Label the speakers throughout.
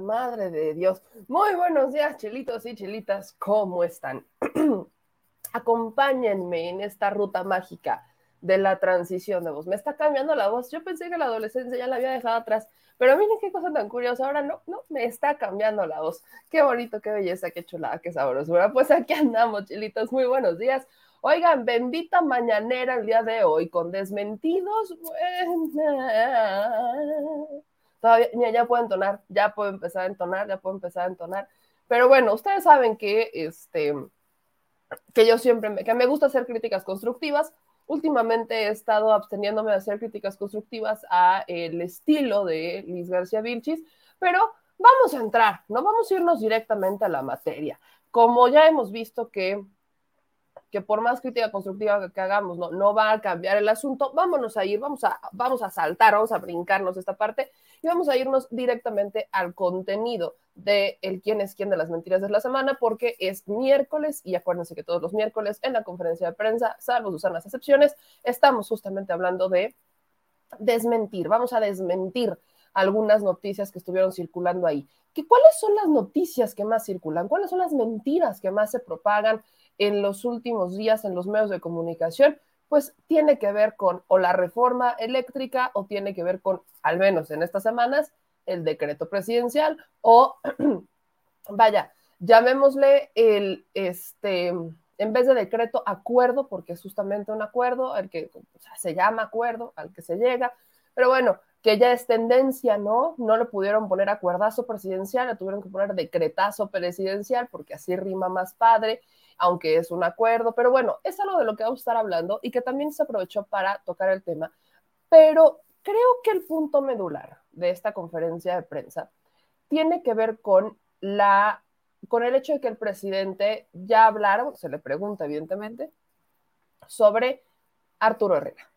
Speaker 1: Madre de Dios. Muy buenos días, chelitos y chelitas. ¿Cómo están? Acompáñenme en esta ruta mágica de la transición de voz. Me está cambiando la voz. Yo pensé que la adolescencia ya la había dejado atrás, pero miren qué cosa tan curiosa. Ahora no, no, me está cambiando la voz. Qué bonito, qué belleza, qué chulada, qué sabrosura. Pues aquí andamos, chelitos. Muy buenos días. Oigan, bendita mañanera el día de hoy con desmentidos. Todavía, ya puedo entonar, ya puedo empezar a entonar, ya puedo empezar a entonar. Pero bueno, ustedes saben que, este, que yo siempre, me, que me gusta hacer críticas constructivas. Últimamente he estado absteniéndome de hacer críticas constructivas a el estilo de Liz García Vilchis, pero vamos a entrar, no vamos a irnos directamente a la materia. Como ya hemos visto que que por más crítica constructiva que hagamos, no, no va a cambiar el asunto, vámonos a ir, vamos a, vamos a saltar, vamos a brincarnos esta parte y vamos a irnos directamente al contenido de el quién es quién de las mentiras de la semana, porque es miércoles y acuérdense que todos los miércoles en la conferencia de prensa, salvo las excepciones, estamos justamente hablando de desmentir, vamos a desmentir algunas noticias que estuvieron circulando ahí. ¿Que, ¿Cuáles son las noticias que más circulan? ¿Cuáles son las mentiras que más se propagan? En los últimos días en los medios de comunicación, pues tiene que ver con o la reforma eléctrica o tiene que ver con, al menos en estas semanas, el decreto presidencial o, vaya, llamémosle el, este, en vez de decreto, acuerdo, porque es justamente un acuerdo, al que se llama acuerdo, al que se llega, pero bueno, que ya es tendencia, ¿no? No le pudieron poner acuerdazo presidencial, le tuvieron que poner decretazo presidencial, porque así rima más padre, aunque es un acuerdo, pero bueno, es algo de lo que vamos a estar hablando y que también se aprovechó para tocar el tema, pero creo que el punto medular de esta conferencia de prensa tiene que ver con la con el hecho de que el presidente ya hablaron, se le pregunta evidentemente, sobre Arturo Herrera.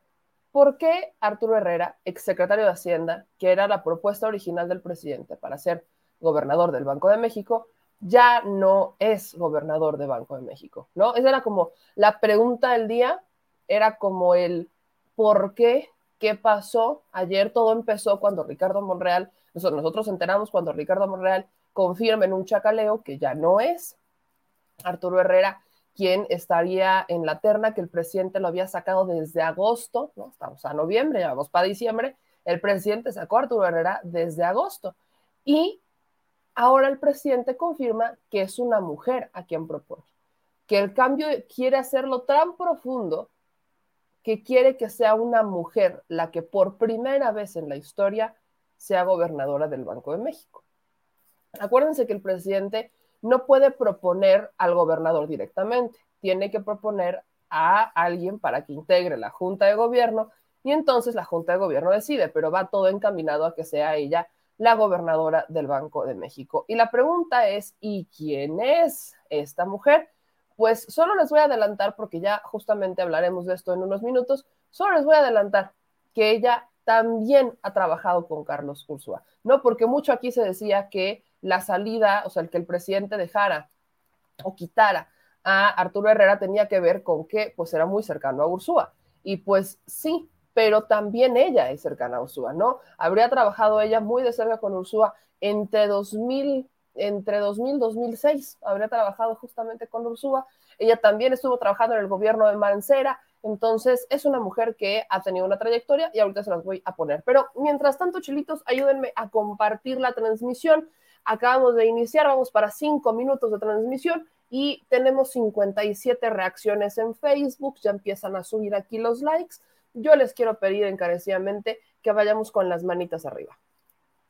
Speaker 1: ¿Por qué Arturo Herrera, exsecretario de Hacienda, que era la propuesta original del presidente para ser gobernador del Banco de México, ya no es gobernador de Banco de México, ¿no? Esa era como la pregunta del día, era como el por qué, qué pasó. Ayer todo empezó cuando Ricardo Monreal, nosotros, nosotros enteramos cuando Ricardo Monreal confirma en un chacaleo que ya no es Arturo Herrera quien estaría en la terna que el presidente lo había sacado desde agosto, ¿no? Estamos a noviembre, ya vamos para diciembre, el presidente sacó a Arturo Herrera desde agosto. Y Ahora el presidente confirma que es una mujer a quien propone, que el cambio quiere hacerlo tan profundo que quiere que sea una mujer la que por primera vez en la historia sea gobernadora del Banco de México. Acuérdense que el presidente no puede proponer al gobernador directamente, tiene que proponer a alguien para que integre la Junta de Gobierno y entonces la Junta de Gobierno decide, pero va todo encaminado a que sea ella la gobernadora del Banco de México. Y la pregunta es, ¿y quién es esta mujer? Pues solo les voy a adelantar, porque ya justamente hablaremos de esto en unos minutos, solo les voy a adelantar que ella también ha trabajado con Carlos Ursúa, ¿no? Porque mucho aquí se decía que la salida, o sea, el que el presidente dejara o quitara a Arturo Herrera tenía que ver con que pues era muy cercano a Ursúa. Y pues sí, pero también ella es cercana a Ursúa, ¿no? Habría trabajado ella muy de cerca con Ursúa entre 2000, entre 2000 y 2006, habría trabajado justamente con Ursúa. Ella también estuvo trabajando en el gobierno de Mancera, entonces es una mujer que ha tenido una trayectoria y ahorita se las voy a poner. Pero mientras tanto, chilitos, ayúdenme a compartir la transmisión. Acabamos de iniciar, vamos para cinco minutos de transmisión y tenemos 57 reacciones en Facebook, ya empiezan a subir aquí los likes yo les quiero pedir encarecidamente que vayamos con las manitas arriba.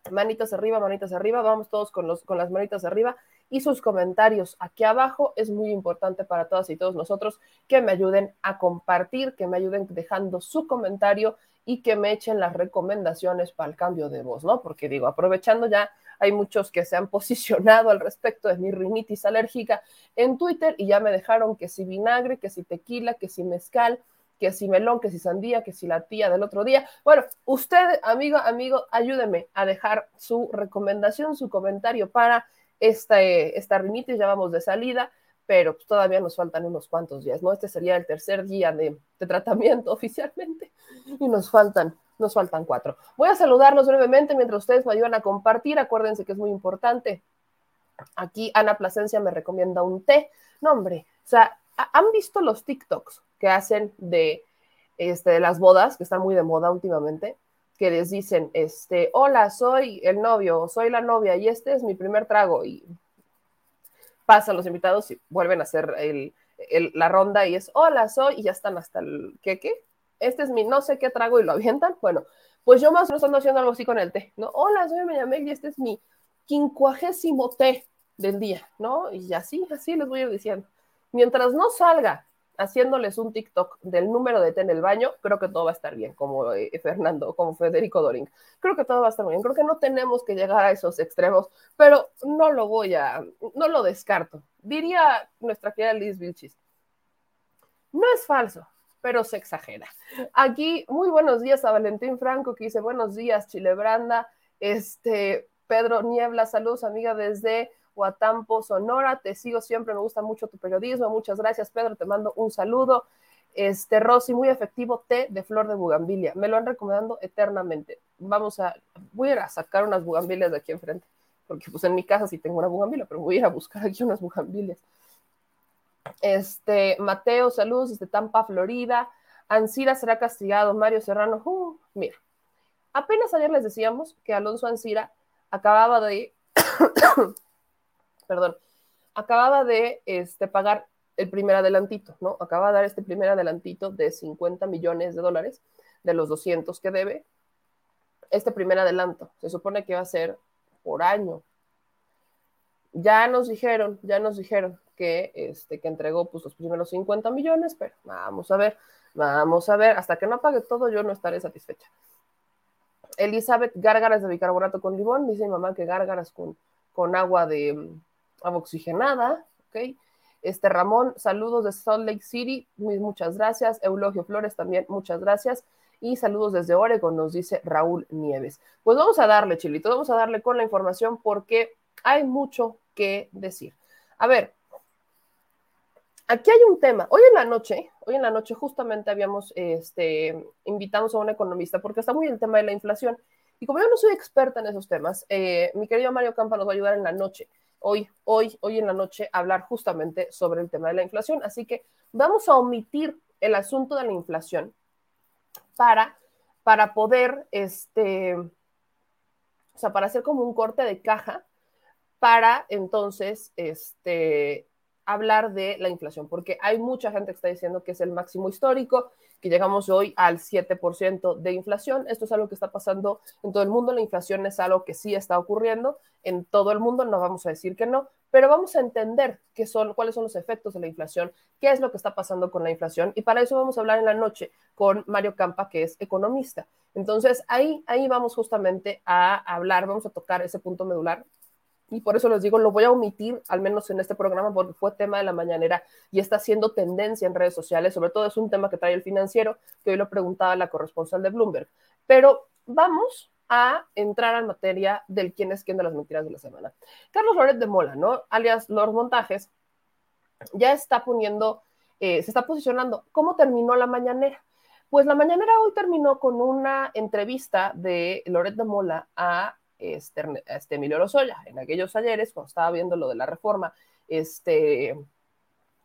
Speaker 1: Manitas arriba, manitas arriba, vamos todos con, los, con las manitas arriba y sus comentarios aquí abajo. Es muy importante para todas y todos nosotros que me ayuden a compartir, que me ayuden dejando su comentario y que me echen las recomendaciones para el cambio de voz, ¿no? Porque digo, aprovechando ya, hay muchos que se han posicionado al respecto de mi rinitis alérgica en Twitter y ya me dejaron que si vinagre, que si tequila, que si mezcal, que si melón, que si sandía, que si la tía del otro día. Bueno, usted, amigo, amigo, ayúdeme a dejar su recomendación, su comentario para esta, esta rinitis, ya vamos de salida, pero pues, todavía nos faltan unos cuantos días, ¿no? Este sería el tercer día de, tratamiento oficialmente y nos faltan nos faltan cuatro. Voy a saludarlos brevemente mientras ustedes me ayudan a compartir. Acuérdense que es muy importante. Aquí Ana Plasencia me recomienda un té. No, hombre, o sea, ¿han visto los TikToks que hacen de, este, de las bodas, que están muy de moda últimamente? Que les dicen, este, hola, soy el novio, soy la novia y este es mi primer trago. Y pasan los invitados y vuelven a hacer la ronda y es, hola, soy, y ya están hasta el, ¿qué, qué? este es mi no sé qué trago y lo avientan. Bueno, pues yo más o menos haciendo algo así con el té, ¿no? Hola, soy Meñamel y este es mi quincuagésimo té del día, ¿no? Y así, así les voy a ir diciendo. Mientras no salga haciéndoles un TikTok del número de té en el baño, creo que todo va a estar bien, como eh, Fernando, como Federico Doring. Creo que todo va a estar bien. Creo que no tenemos que llegar a esos extremos, pero no lo voy a, no lo descarto. Diría nuestra querida Liz Vilchis. No es falso, pero se exagera. Aquí, muy buenos días a Valentín Franco, que dice buenos días, Chilebranda. Este, Pedro Niebla, saludos, amiga, desde Huatampo, Sonora. Te sigo siempre, me gusta mucho tu periodismo. Muchas gracias, Pedro. Te mando un saludo. Este, Rosy, muy efectivo, té de flor de bugambilia. Me lo han recomendado eternamente. Vamos a, voy a ir a sacar unas bugambilias de aquí enfrente, porque pues en mi casa sí tengo una bugambilia, pero voy a ir a buscar aquí unas bugambilias. Este, Mateo, saludos desde Tampa, Florida. Ansira será castigado. Mario Serrano, uh, mira, apenas ayer les decíamos que Alonso Ansira acababa de, perdón, acababa de este, pagar el primer adelantito, ¿no? Acaba de dar este primer adelantito de 50 millones de dólares de los 200 que debe. Este primer adelanto se supone que va a ser por año. Ya nos dijeron, ya nos dijeron que, este, que entregó pues, los primeros 50 millones, pero vamos a ver, vamos a ver, hasta que no pague todo yo no estaré satisfecha. Elizabeth, gárgaras de bicarbonato con limón, dice mi mamá que gárgaras con, con agua de agua oxigenada, ¿ok? Este Ramón, saludos de Salt Lake City, muchas gracias. Eulogio Flores también, muchas gracias. Y saludos desde Oregon, nos dice Raúl Nieves. Pues vamos a darle, Chilito, vamos a darle con la información porque hay mucho que decir. A ver, Aquí hay un tema. Hoy en la noche, hoy en la noche justamente habíamos este, invitamos a un economista porque está muy el tema de la inflación. Y como yo no soy experta en esos temas, eh, mi querido Mario Campa nos va a ayudar en la noche, hoy, hoy, hoy en la noche, hablar justamente sobre el tema de la inflación. Así que vamos a omitir el asunto de la inflación para, para poder, este, o sea, para hacer como un corte de caja para entonces, este, hablar de la inflación, porque hay mucha gente que está diciendo que es el máximo histórico, que llegamos hoy al 7% de inflación. Esto es algo que está pasando en todo el mundo. La inflación es algo que sí está ocurriendo en todo el mundo, no vamos a decir que no, pero vamos a entender qué son, cuáles son los efectos de la inflación, qué es lo que está pasando con la inflación, y para eso vamos a hablar en la noche con Mario Campa, que es economista. Entonces, ahí, ahí vamos justamente a hablar, vamos a tocar ese punto medular y por eso les digo, lo voy a omitir, al menos en este programa, porque fue tema de la mañanera y está siendo tendencia en redes sociales, sobre todo es un tema que trae el financiero, que hoy lo preguntaba la corresponsal de Bloomberg. Pero vamos a entrar en materia del quién es quién de las mentiras de la semana. Carlos Loret de Mola, ¿no? Alias Los Montajes, ya está poniendo, eh, se está posicionando. ¿Cómo terminó la mañanera? Pues la mañanera hoy terminó con una entrevista de Loret de Mola a este, este, Emilio Lozoya. En aquellos ayeres, cuando estaba viendo lo de la reforma, este,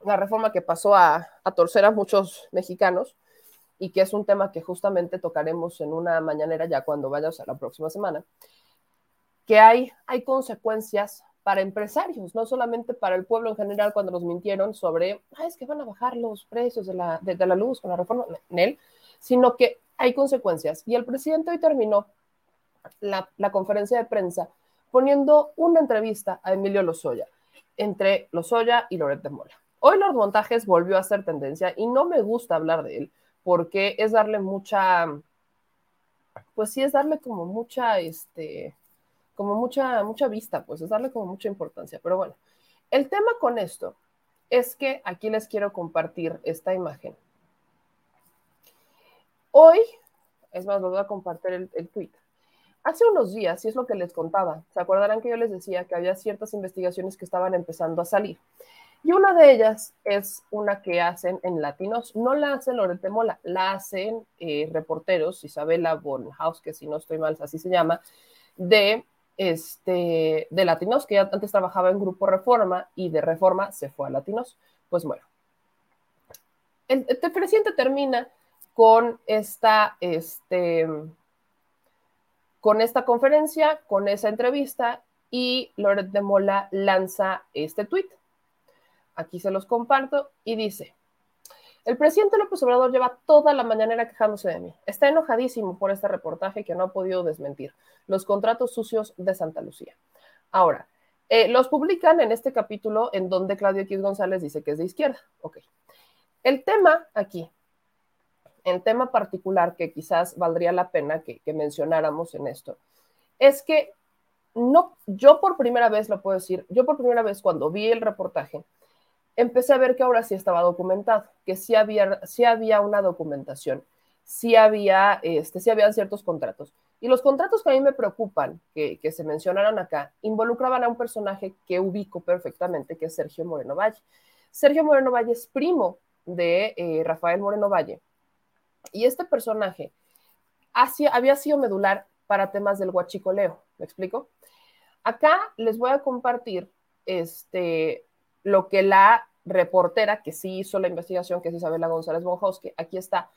Speaker 1: la reforma que pasó a, torcer a muchos mexicanos y que es un tema que justamente tocaremos en una mañanera ya cuando vayamos a la próxima semana, que hay, hay consecuencias para empresarios, no solamente para el pueblo en general cuando nos mintieron sobre, es que van a bajar los precios de la, de, la luz con la reforma sino que hay consecuencias. Y el presidente hoy terminó la, conferencia de prensa poniendo una entrevista a Emilio Lozoya entre Lozoya y Loret de Mola. Hoy los montajes volvió a ser tendencia y no me gusta hablar de él porque es darle mucha, pues sí es darle como mucha, este, como mucha, mucha vista, pues es darle como mucha importancia. Pero bueno, el tema con esto es que aquí les quiero compartir esta imagen. Hoy, es más, les voy a compartir el, el tweet. Hace unos días, y es lo que les contaba, se acordarán que yo les decía que había ciertas investigaciones que estaban empezando a salir. Y una de ellas es una que hacen en Latinos. No la hacen Lorete Mola, la hacen eh, reporteros, Isabela Bonhaus, que si no estoy mal, así se llama, de, este, de Latinos, que antes trabajaba en Grupo Reforma y de Reforma se fue a Latinos. Pues bueno, el, el presidente termina con esta, este, con esta conferencia, con esa entrevista, y Loret de Mola lanza este tuit Aquí se los comparto y dice, el presidente López Obrador lleva toda la mañanera quejándose de mí. Está enojadísimo por este reportaje que no ha podido desmentir. Los contratos sucios de Santa Lucía. Ahora, eh, los publican en este capítulo en donde Claudio X González dice que es de izquierda. Ok. El tema aquí, el tema particular que quizás valdría la pena que, mencionáramos en esto, es que no, yo por primera vez lo puedo decir, yo por primera vez cuando vi el reportaje, empecé a ver que ahora sí estaba documentado, que sí había, sí había una documentación, sí había, este, sí habían ciertos contratos. Y los contratos que a mí me preocupan, que, que, se mencionaron acá, involucraban a un personaje que ubico perfectamente, que es Sergio Moreno Valle. Sergio Moreno Valle es primo de eh, Rafael Moreno Valle. Y este personaje había sido medular para temas del huachicoleo. ¿Me explico? Acá les voy a compartir este, lo que la reportera que sí hizo la investigación, que es Isabela González Bonjosque, aquí está,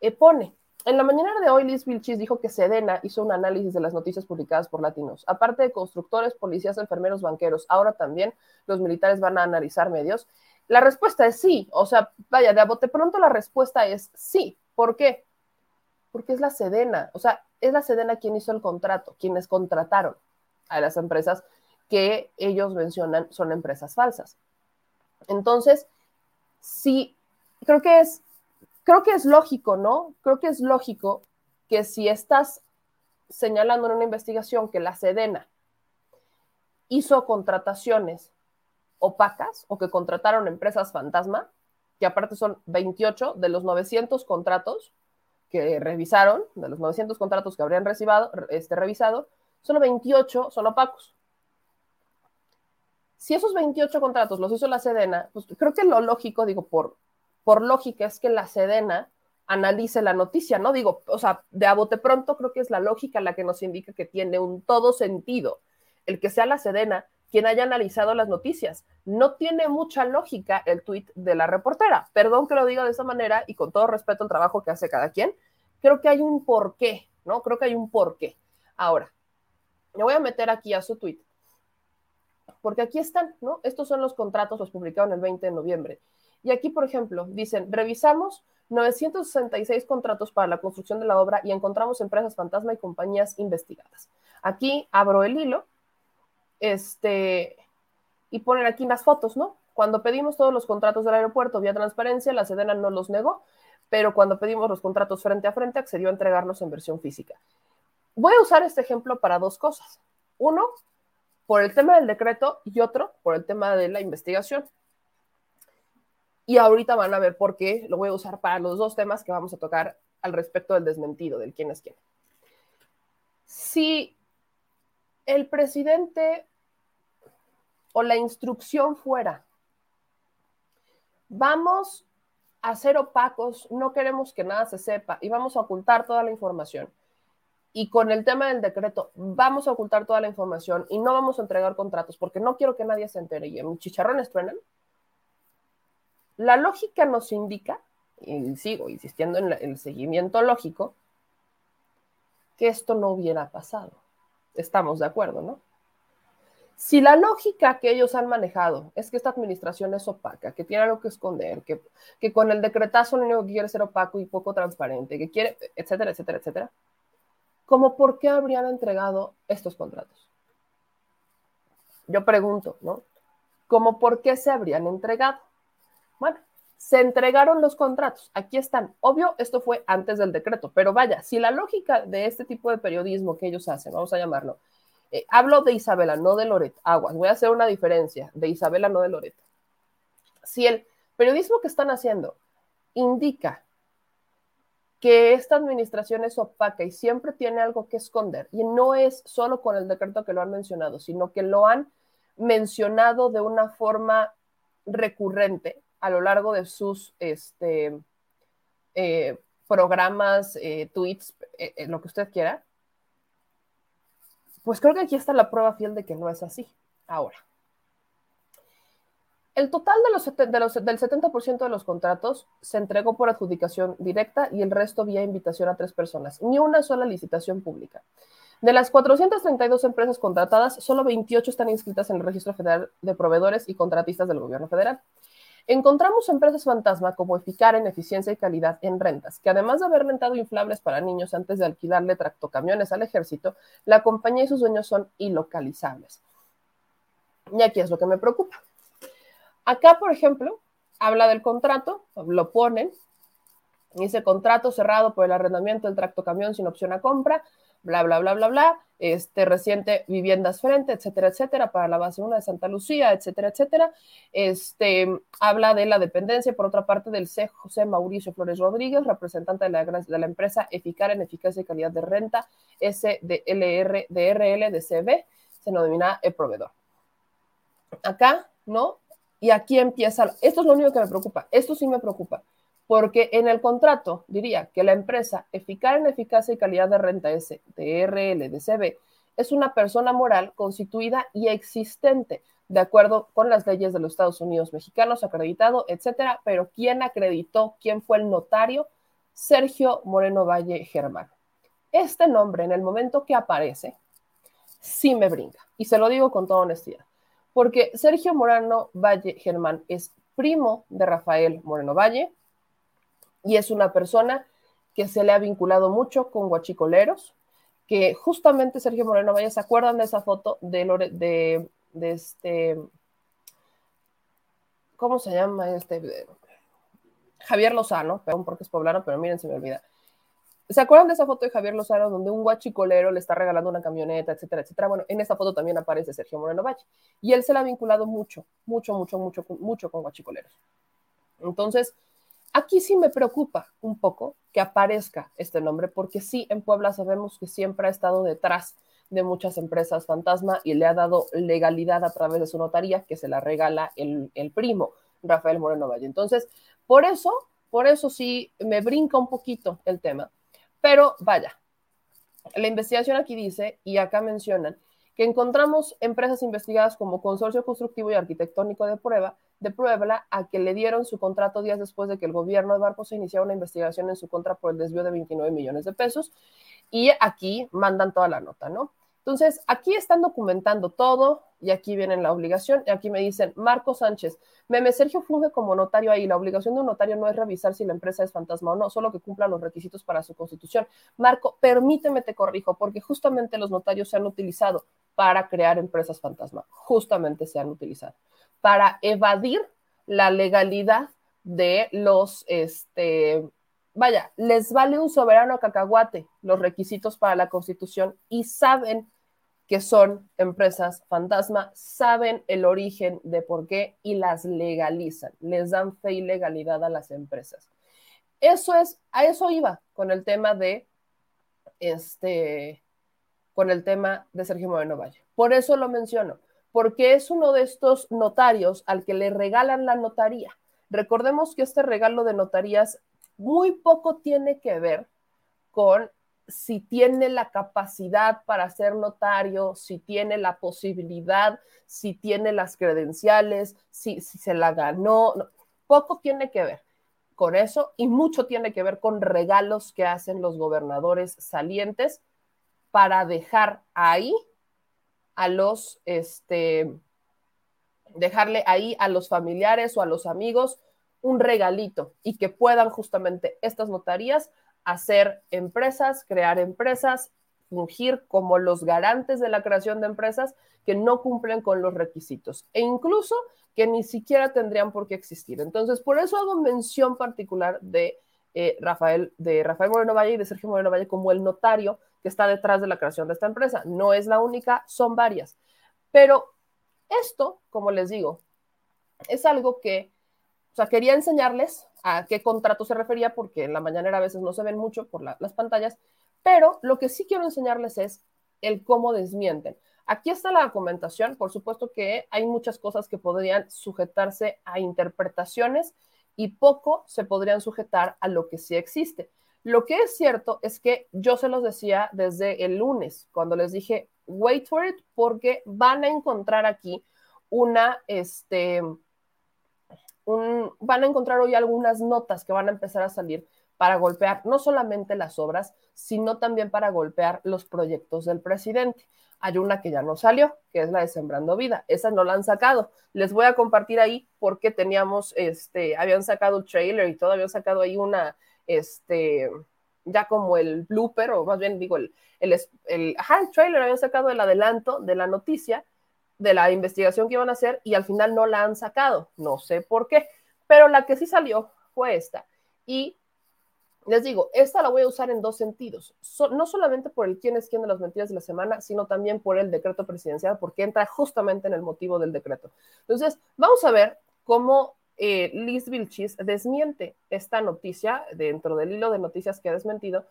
Speaker 1: eh, pone. En la mañana de hoy, Liz Vilchis dijo que Sedena hizo un análisis de las noticias publicadas por Latinos. Aparte de constructores, policías, enfermeros, banqueros, ahora también los militares van a analizar medios. La respuesta es sí. O sea, vaya, de a bote pronto la respuesta es sí. ¿Por qué? Porque es la Sedena. O sea, es la Sedena quien hizo el contrato, quienes contrataron a las empresas que ellos mencionan son empresas falsas. Entonces, sí, creo que es, creo que es lógico, ¿no? Creo que es lógico que si estás señalando en una investigación que la Sedena hizo contrataciones opacas o que contrataron empresas fantasma, que aparte son 28 de los 900 contratos que revisaron, de los 900 contratos que habrían recibido, este, revisado, solo 28 son opacos si esos 28 contratos los hizo la Sedena, pues creo que lo lógico, digo, por, por lógica, es que la Sedena analice la noticia, ¿no? Digo, o sea, de a pronto creo que es la lógica la que nos indica que tiene un todo sentido el que sea la Sedena quien haya analizado las noticias. No tiene mucha lógica el tuit de la reportera. Perdón que lo diga de esa manera y con todo respeto al trabajo que hace cada quien. Creo que hay un porqué, ¿no? Creo que hay un porqué. Ahora, me voy a meter aquí a su tuit porque aquí están, ¿no? Estos son los contratos, los publicaron el 20 de noviembre. Y aquí, por ejemplo, dicen, revisamos 966 contratos para la construcción de la obra y encontramos empresas fantasma y compañías investigadas. Aquí abro el hilo, este, y ponen aquí las fotos, ¿no? Cuando pedimos todos los contratos del aeropuerto vía transparencia, la Sedena no los negó, pero cuando pedimos los contratos frente a frente, accedió a entregarnos en versión física. Voy a usar este ejemplo para dos cosas. Uno, por el tema del decreto y otro por el tema de la investigación. Y ahorita van a ver por qué lo voy a usar para los dos temas que vamos a tocar al respecto del desmentido, del quién es quién. Si el presidente o la instrucción fuera, vamos a ser opacos, no queremos que nada se sepa y vamos a ocultar toda la información y con el tema del decreto vamos a ocultar toda la información y no vamos a entregar contratos porque no quiero que nadie se entere y en chicharrones truenan, la lógica nos indica, y sigo insistiendo en el seguimiento lógico, que esto no hubiera pasado. Estamos de acuerdo, ¿no? Si la lógica que ellos han manejado es que esta administración es opaca, que tiene algo que esconder, que, que con el decretazo lo único que quiere ser opaco y poco transparente, que quiere, etcétera, etcétera, etcétera, como por qué habrían entregado estos contratos. Yo pregunto, ¿no? ¿Cómo por qué se habrían entregado? Bueno, Se entregaron los contratos, aquí están. Obvio, esto fue antes del decreto, pero vaya, si la lógica de este tipo de periodismo que ellos hacen, vamos a llamarlo, eh, hablo de Isabela, no de Loret, aguas, voy a hacer una diferencia, de Isabela, no de Loret. Si el periodismo que están haciendo indica que esta administración es opaca y siempre tiene algo que esconder, y no es solo con el decreto que lo han mencionado, sino que lo han mencionado de una forma recurrente a lo largo de sus este, eh, programas, eh, tweets, lo que usted quiera, pues creo que aquí está la prueba fiel de que no es así. Ahora, el total de los, de los, del 70% de los contratos se entregó por adjudicación directa y el resto vía invitación a tres personas, ni una sola licitación pública. De las 432 empresas contratadas, solo 28 están inscritas en el Registro Federal de Proveedores y Contratistas del Gobierno Federal. Encontramos empresas fantasma como Eficar en eficiencia y calidad en rentas, que además de haber rentado inflables para niños antes de alquilarle tractocamiones al ejército, la compañía y sus dueños son ilocalizables. Y aquí es lo que me preocupa. Acá, por ejemplo, habla del contrato, lo ponen, dice contrato cerrado por el arrendamiento del tractocamión sin opción a compra, bla, bla, bla, bla, bla, este, reciente viviendas frente, etcétera, etcétera, para la base 1 de Santa Lucía, etcétera, etcétera. Este, habla de la dependencia, por otra parte, del C. José Mauricio Flores Rodríguez, representante de la, empresa Eficar en eficacia y calidad de renta, SDLR, DRL, DCB, se denomina el proveedor. Acá, ¿no? Y aquí empieza, esto es lo único que me preocupa, esto sí me preocupa porque en el contrato diría que la empresa eficaz en eficacia y calidad de renta S, DRL, es una persona moral constituida y existente, de acuerdo con las leyes de los Estados Unidos mexicanos, acreditado, etcétera. Pero ¿quién acreditó? ¿Quién fue el notario? Sergio Moreno Valle Germán. Este nombre, en el momento que aparece, sí me brinca. Y se lo digo con toda honestidad. Porque Sergio Moreno Valle Germán es primo de Rafael Moreno Valle, y es una persona que se le ha vinculado mucho con guachicoleros, que justamente Sergio Moreno Valle, ¿se acuerdan de esa foto de, de, este, ¿cómo se llama este? Javier Lozano, perdón porque es poblano, pero miren, se me olvida. ¿Se acuerdan de esa foto de Javier Lozano donde un guachicolero le está regalando una camioneta, etcétera, etcétera? Bueno, en esa foto también aparece Sergio Moreno Valle. Y él se le ha vinculado mucho, mucho, mucho, mucho, mucho con guachicoleros. Entonces, Aquí sí me preocupa un poco que aparezca este nombre, porque sí, en Puebla sabemos que siempre ha estado detrás de muchas empresas fantasma y le ha dado legalidad a través de su notaría que se la regala el, primo, Rafael Moreno Valle. Entonces, por eso, por eso sí me brinca un poquito el tema. Pero vaya, la investigación aquí dice, y acá mencionan, que encontramos empresas investigadas como Consorcio Constructivo y Arquitectónico de Prueba, de Puebla a que le dieron su contrato días después de que el gobierno de Barcos iniciara una investigación en su contra por el desvío de 29 millones de pesos. Y aquí mandan toda la nota, ¿no? Entonces, aquí están documentando todo y aquí viene la obligación. Y aquí me dicen, Marco Sánchez, Meme Sergio funge como notario ahí. La obligación de un notario no es revisar si la empresa es fantasma o no, solo que cumpla los requisitos para su constitución. Marco, permíteme te corrijo, porque justamente los notarios se han utilizado para crear empresas fantasma. Justamente se han utilizado para evadir la legalidad de los, este, vaya, les vale un soberano cacahuate los requisitos para la constitución y saben que son empresas fantasma, saben el origen de por qué y las legalizan, les dan fe y legalidad a las empresas. Eso es, a eso iba con el tema de, este, con el tema de Sergio Moreno Valle. Por eso lo menciono, porque es uno de estos notarios al que le regalan la notaría. Recordemos que este regalo de notarías muy poco tiene que ver con si tiene la capacidad para ser notario, si tiene la posibilidad, si tiene las credenciales, si, se la ganó. poco tiene que ver con eso y mucho tiene que ver con regalos que hacen los gobernadores salientes para dejar ahí a los, este, dejarle ahí a los familiares o a los amigos un regalito y que puedan justamente estas notarías hacer empresas, crear empresas, fungir como los garantes de la creación de empresas que no cumplen con los requisitos e incluso que ni siquiera tendrían por qué existir. Entonces, por eso hago mención particular de eh, Rafael, de Rafael Moreno Valle y de Sergio Moreno Valle como el notario que está detrás de la creación de esta empresa. No es la única, son varias. Pero esto, como les digo, es algo que, o sea, quería enseñarles a qué contrato se refería, porque en la mañanera a veces no se ven mucho por las pantallas, pero lo que sí quiero enseñarles es el cómo desmienten. Aquí está la documentación, por supuesto que hay muchas cosas que podrían sujetarse a interpretaciones y poco se podrían sujetar a lo que sí existe. Lo que es cierto es que yo se los decía desde el lunes, cuando les dije, wait for it, porque van a encontrar aquí una, este, van a encontrar hoy algunas notas que van a empezar a salir para golpear no solamente las obras, sino también para golpear los proyectos del presidente. Hay una que ya no salió, que es la de Sembrando Vida. Esa no la han sacado. Les voy a compartir ahí porque teníamos, este, habían sacado el trailer y todo, habían sacado ahí una, este, ya como el blooper, o más bien digo, el, el, el, ajá, trailer, habían sacado el adelanto de la noticia, de la investigación que iban a hacer y al final no la han sacado. No sé por qué, pero la que sí salió fue esta. Y les digo, esta la voy a usar en dos sentidos, no solamente por el quién es quién de las mentiras de la semana, sino también por el decreto presidencial, porque entra justamente en el motivo del decreto. Entonces, vamos a ver cómo eh, Liz Vilchis desmiente esta noticia dentro del hilo de noticias que ha desmentido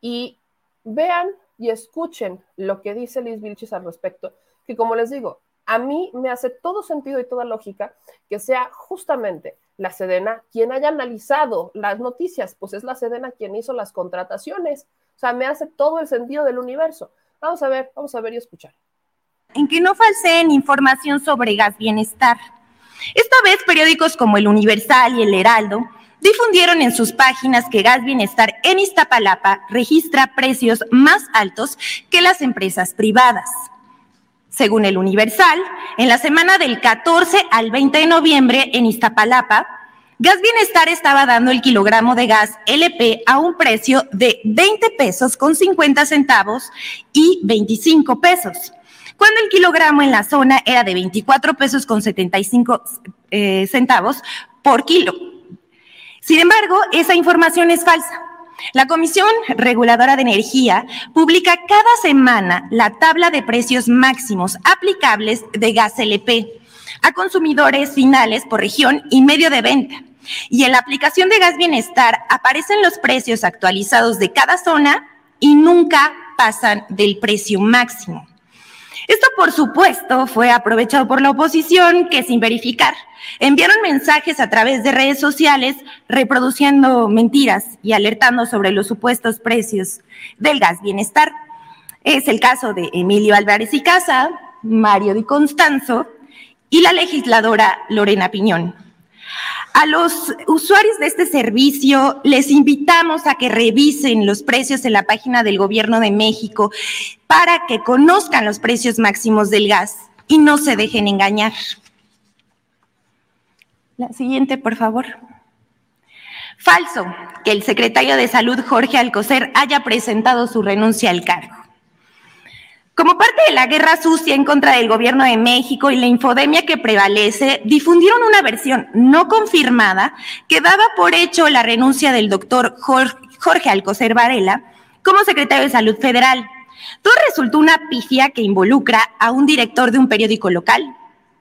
Speaker 1: y vean y escuchen lo que dice Liz Vilchis al respecto, que como les digo, a mí me hace todo sentido y toda lógica que sea justamente la Sedena quien haya analizado las noticias, pues es la Sedena quien hizo las contrataciones. O sea, me hace todo el sentido del universo. Vamos a ver, vamos a ver y escuchar.
Speaker 2: En que no falseen información sobre gas bienestar. Esta vez periódicos como El Universal y El Heraldo difundieron en sus páginas que Gas Bienestar en Iztapalapa registra precios más altos que las empresas privadas. Según el Universal, en la semana del 14 al 20 de noviembre en Iztapalapa, Gas Bienestar estaba dando el kilogramo de gas LP a un precio de 20 pesos con 50 centavos y 25 pesos, cuando el kilogramo en la zona era de 24 pesos con 75 eh, centavos por kilo. Sin embargo, esa información es falsa. La Comisión Reguladora de Energía publica cada semana la tabla de precios máximos aplicables de gas LP a consumidores finales por región y medio de venta. Y en la aplicación de gas bienestar aparecen los precios actualizados de cada zona y nunca pasan del precio máximo. Esto, por supuesto, fue aprovechado por la oposición que, sin verificar, enviaron mensajes a través de redes sociales reproduciendo mentiras y alertando sobre los supuestos precios del gas bienestar. Es el caso de Emilio Álvarez y Casa, Mario Di Constanzo y la legisladora Lorena Piñón. A los usuarios de este servicio les invitamos a que revisen los precios en la página del Gobierno de México para que conozcan los precios máximos del gas y no se dejen engañar. La siguiente, por favor. Falso que el secretario de Salud, Jorge Alcocer, haya presentado su renuncia al cargo. Como parte de la guerra sucia en contra del gobierno de México y la infodemia que prevalece, difundieron una versión no confirmada que daba por hecho la renuncia del doctor Jorge Alcocer Varela como secretario de Salud Federal. Todo resultó una pifia que involucra a un director de un periódico local,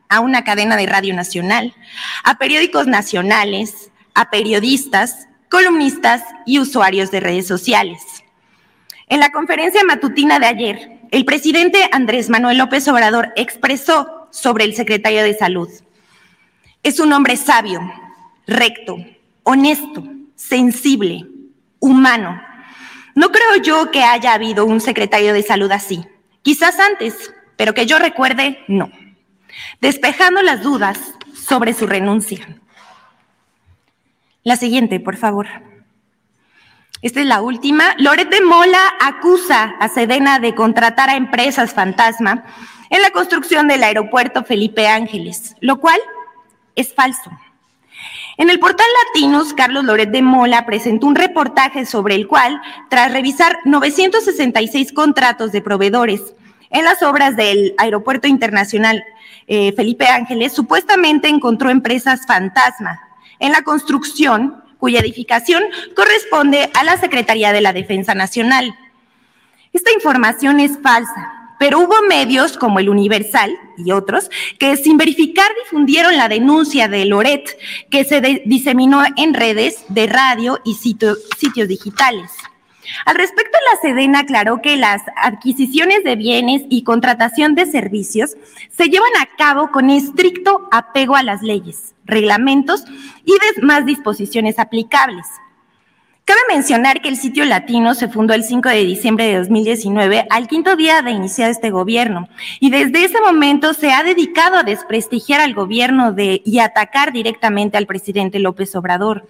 Speaker 2: a una cadena de radio nacional, a periódicos nacionales, a periodistas, columnistas y usuarios de redes sociales. En la conferencia matutina de ayer, el presidente Andrés Manuel López Obrador expresó sobre el secretario de Salud. Es un hombre sabio, recto, honesto, sensible, humano. No creo yo que haya habido un secretario de salud así. Quizás antes, pero que yo recuerde, no. Despejando las dudas sobre su renuncia. La siguiente, por favor. Esta es la última. Loret de Mola acusa a Sedena de contratar a empresas fantasma en la construcción del aeropuerto Felipe Ángeles, lo cual es falso. En el portal Latinos, Carlos Loret de Mola presentó un reportaje sobre el cual, tras revisar 966 contratos de proveedores en las obras del Aeropuerto Internacional eh, Felipe Ángeles, supuestamente encontró empresas fantasma en la construcción, cuya edificación corresponde a la Secretaría de la Defensa Nacional. Esta información es falsa pero hubo medios como el Universal y otros que sin verificar difundieron la denuncia de Loret que se diseminó en redes de radio y sitios digitales. Al respecto, la Sedena aclaró que las adquisiciones de bienes y contratación de servicios se llevan a cabo con estricto apego a las leyes, reglamentos y demás disposiciones aplicables. Cabe mencionar que el sitio latino se fundó el 5 de diciembre de 2019, al quinto día de iniciar este gobierno, y desde ese momento se ha dedicado a desprestigiar al gobierno y atacar directamente al presidente López Obrador.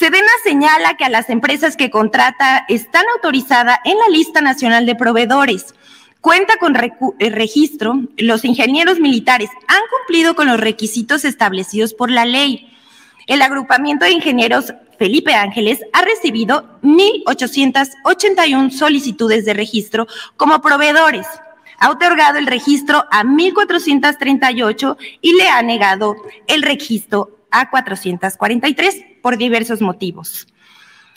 Speaker 2: Sedena señala que a las empresas que contrata están autorizadas en la lista nacional de proveedores. Cuenta con eh, registro, los ingenieros militares han cumplido con los requisitos establecidos por la ley. El agrupamiento de ingenieros Felipe Ángeles ha recibido 1.881 solicitudes de registro como proveedores. Ha otorgado el registro a 1.438 y le ha negado el registro a 443 por diversos motivos.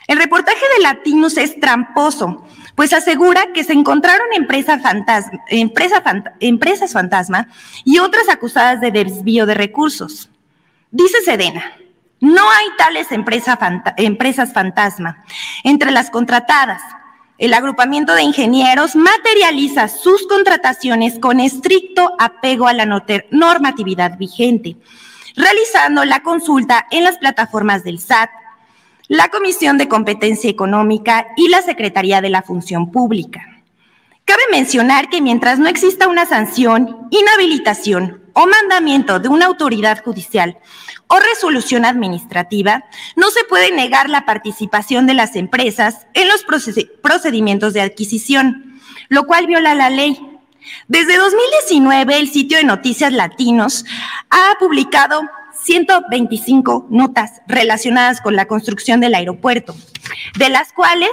Speaker 2: El reportaje de Latinos es tramposo, pues asegura que se encontraron empresas fantasma, empresas fantasma y otras acusadas de desvío de recursos. Dice Sedena, no hay tales empresas fantasma. Entre las contratadas, el agrupamiento de ingenieros materializa sus contrataciones con estricto apego a la normatividad vigente, realizando la consulta en las plataformas del SAT, la Comisión de Competencia Económica y la Secretaría de la Función Pública. Cabe mencionar que mientras no exista una sanción, inhabilitación o mandamiento de una autoridad judicial o resolución administrativa, no se puede negar la participación de las empresas en los procedimientos de adquisición, lo cual viola la ley. Desde 2019, el sitio de Noticias Latinos ha publicado 125 notas relacionadas con la construcción del aeropuerto, de las cuales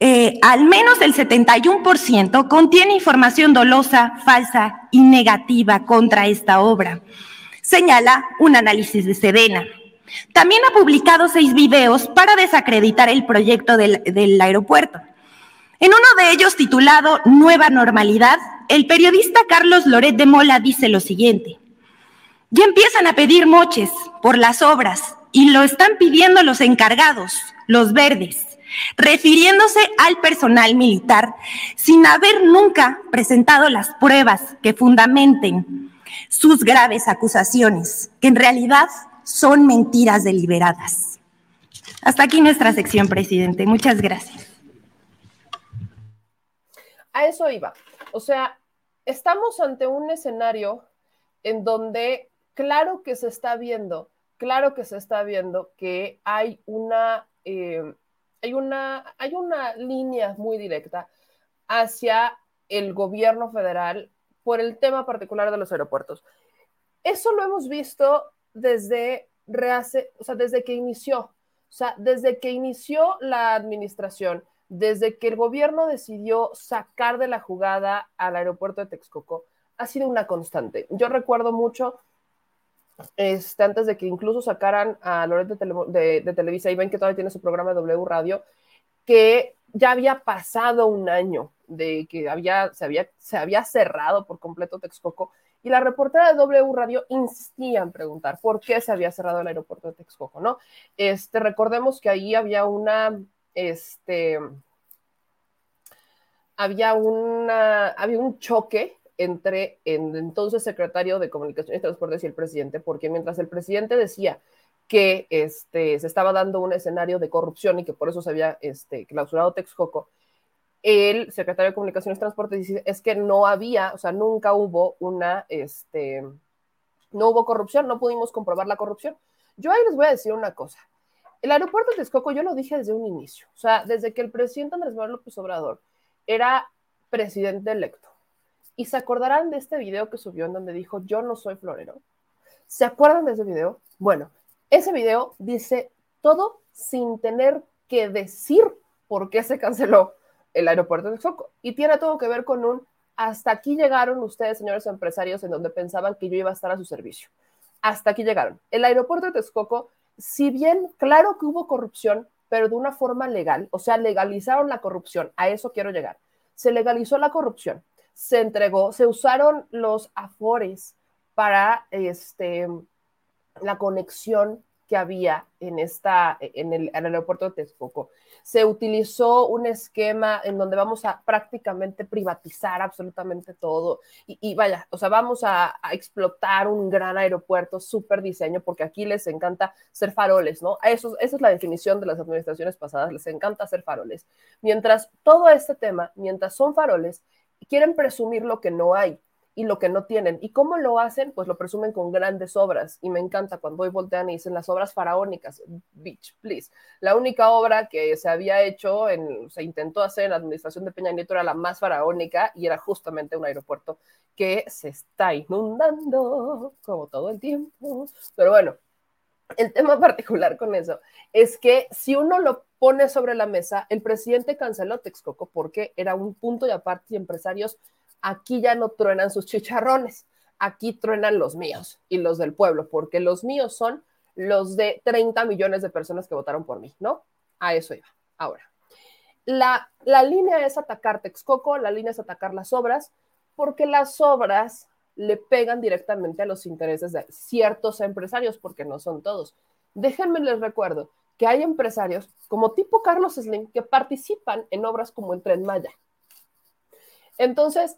Speaker 2: eh, al menos el 71% contiene información dolosa, falsa y negativa contra esta obra señala un análisis de Sedena. También ha publicado seis videos para desacreditar el proyecto del, del aeropuerto. En uno de ellos, titulado Nueva Normalidad, el periodista Carlos Loret de Mola dice lo siguiente. Ya empiezan a pedir moches por las obras y lo están pidiendo los encargados, los verdes, refiriéndose al personal militar sin haber nunca presentado las pruebas que fundamenten sus graves acusaciones, que en realidad son mentiras deliberadas. Hasta aquí nuestra sección, presidente. Muchas gracias.
Speaker 1: A eso iba. O sea, estamos ante un escenario en donde claro que se está viendo, claro que se está viendo que hay una, eh, hay una, hay una línea muy directa hacia el gobierno federal por el tema particular de los aeropuertos. Eso lo hemos visto desde, o sea, desde que inició, o sea, desde que inició la administración, desde que el gobierno decidió sacar de la jugada al aeropuerto de Texcoco, ha sido una constante. Yo recuerdo mucho, este, antes de que incluso sacaran a Loret de, de, Televisa, y ven que todavía tiene su programa de W Radio, que ya había pasado un año de que había, se, había, se había cerrado por completo Texcoco y la reportera de W Radio insistía en preguntar por qué se había cerrado el aeropuerto de Texcoco, ¿no? Este, recordemos que ahí había una, este, había una, había un choque entre el entonces secretario de Comunicaciones y Transportes y el presidente, porque mientras el presidente decía que este, se estaba dando un escenario de corrupción y que por eso se había este, clausurado Texcoco, el secretario de Comunicaciones y Transportes dice es que no había, o sea, nunca hubo una, este, no hubo corrupción, no pudimos comprobar la corrupción. Yo ahí les voy a decir una cosa. El aeropuerto de Texcoco, yo lo dije desde un inicio, o sea, desde que el presidente Andrés Manuel López Obrador era presidente electo. Y se acordarán de este video que subió en donde dijo, yo no soy florero. ¿Se acuerdan de ese video? Bueno, ese video dice todo sin tener que decir por qué se canceló el aeropuerto de Texcoco. Y tiene todo que ver con un, hasta aquí llegaron ustedes, señores empresarios, en donde pensaban que yo iba a estar a su servicio. Hasta aquí llegaron. El aeropuerto de Texcoco, si bien claro que hubo corrupción, pero de una forma legal, o sea, legalizaron la corrupción, a eso quiero llegar. Se legalizó la corrupción, se entregó, se usaron los afores para este, la conexión que había en, esta, en el, aeropuerto de Texcoco. Se utilizó un esquema en donde vamos a prácticamente privatizar absolutamente todo y, vaya, o sea, vamos a, explotar un gran aeropuerto, súper diseño, porque aquí les encanta ser faroles, ¿no? Eso, esa es la definición de las administraciones pasadas, les encanta ser faroles. Mientras todo este tema, mientras son faroles, quieren presumir lo que no hay y lo que no tienen. ¿Y cómo lo hacen? Pues lo presumen con grandes obras. Y me encanta cuando hoy voltean y dicen las obras faraónicas. Bitch, please. La única obra que se había hecho, en, se intentó hacer en la administración de Peña Nieto era la más faraónica y era justamente un aeropuerto que se está inundando como todo el tiempo. Pero bueno, el tema particular con eso es que si uno lo pone sobre la mesa, el presidente canceló Texcoco porque era un punto de aparte y empresarios aquí ya no truenan sus chicharrones, aquí truenan los míos y los del pueblo, porque los míos son los de 30 millones de personas que votaron por mí, ¿no? A eso iba. Ahora, la, la línea es atacar Texcoco, la línea es atacar las obras, porque las obras le pegan directamente a los intereses de ciertos empresarios, porque no son todos. Déjenme les recuerdo que hay empresarios como tipo Carlos Slim que participan en obras como el Tren Maya. Entonces,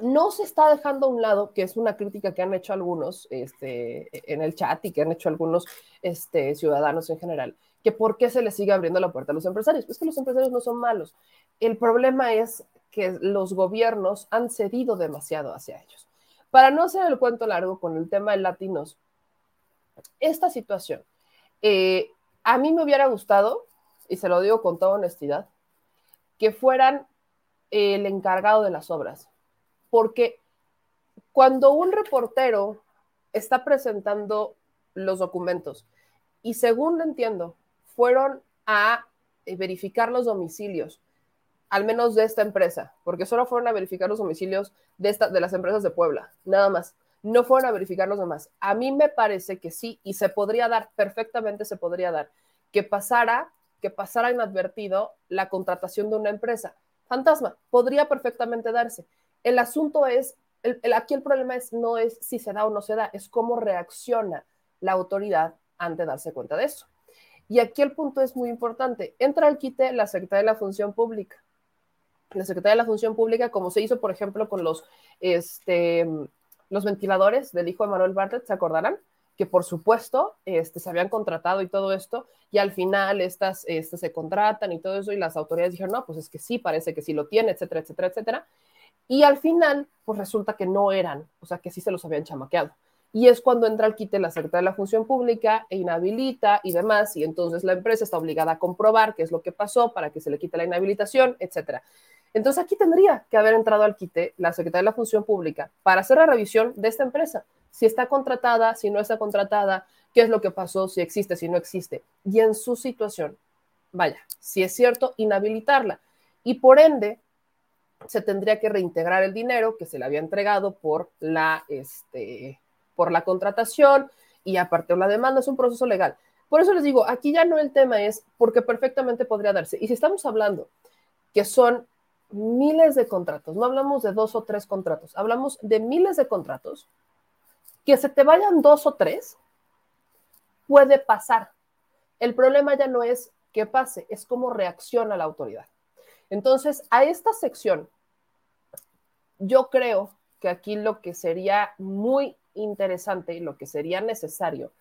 Speaker 1: no se está dejando a un lado, que es una crítica que han hecho algunos este, en el chat y que han hecho algunos este, ciudadanos en general, que por qué se les sigue abriendo la puerta a los empresarios. Es que los empresarios no son malos. El problema es que los gobiernos han cedido demasiado hacia ellos. Para no hacer el cuento largo con el tema de latinos, esta situación, eh, a mí me hubiera gustado, y se lo digo con toda honestidad, que fueran el encargado de las obras porque cuando un reportero está presentando los documentos y según entiendo, fueron a eh, verificar los domicilios, al menos de esta empresa, porque solo fueron a verificar los domicilios de, esta, de las empresas de Puebla, nada más. No fueron a verificar los demás. A mí me parece que sí, y se podría dar, perfectamente se podría dar, que pasara, que pasara inadvertido la contratación de una empresa. Fantasma, podría perfectamente darse. El asunto es, el, aquí el problema es, no es si se da o no se da, es cómo reacciona la autoridad ante darse cuenta de eso. Y aquí el punto es muy importante. Entra al quite la Secretaría de la Función Pública. La Secretaría de la Función Pública, como se hizo, por ejemplo, con los, este, los ventiladores del hijo de Manuel Bartlett, ¿se acordarán? que por supuesto este, se habían contratado y todo esto, y al final estas este, se contratan y todo eso, y las autoridades dijeron, no, pues es que sí, parece que sí lo tiene, etcétera, etcétera, etcétera. Y al final, pues resulta que no eran, o sea, que sí se los habían chamaqueado. Y es cuando entra al quite la Secretaría de la Función Pública e inhabilita y demás, y entonces la empresa está obligada a comprobar qué es lo que pasó para que se le quite la inhabilitación, etcétera. Entonces aquí tendría que haber entrado al quite la Secretaría de la Función Pública para hacer la revisión de esta empresa, si está contratada, si no está contratada, qué es lo que pasó, si existe, si no existe. Y en su situación, vaya, si es cierto, inhabilitarla. Y por ende, se tendría que reintegrar el dinero que se le había entregado por la, este, por la contratación y aparte de la demanda, es un proceso legal. Por eso les digo, aquí ya no el tema es porque perfectamente podría darse. Y si estamos hablando que son miles de contratos, no hablamos de dos o tres contratos, hablamos de miles de contratos, que se te vayan dos o tres, puede pasar. El problema ya no es que pase, es cómo reacciona la autoridad. Entonces, a esta sección, yo creo que aquí lo que sería muy interesante y lo que sería necesario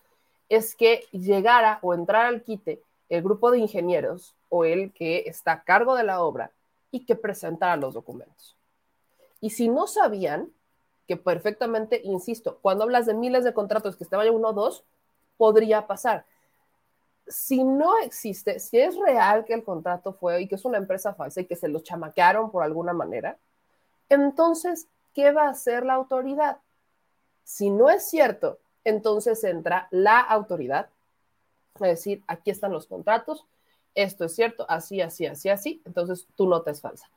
Speaker 1: es que llegara o entrara al quite el grupo de ingenieros o el que está a cargo de la obra y que presentara los documentos. Y si no sabían, que perfectamente, insisto, cuando hablas de miles de contratos que te vaya uno o dos, podría pasar si no existe, si es real que el contrato fue y que es una empresa falsa y que se lo chamaquearon por alguna manera, entonces, ¿qué va a hacer la autoridad? Si no es cierto, entonces entra la autoridad a decir, aquí están los contratos, esto es cierto, así, así, así, así, entonces tu nota es falsa.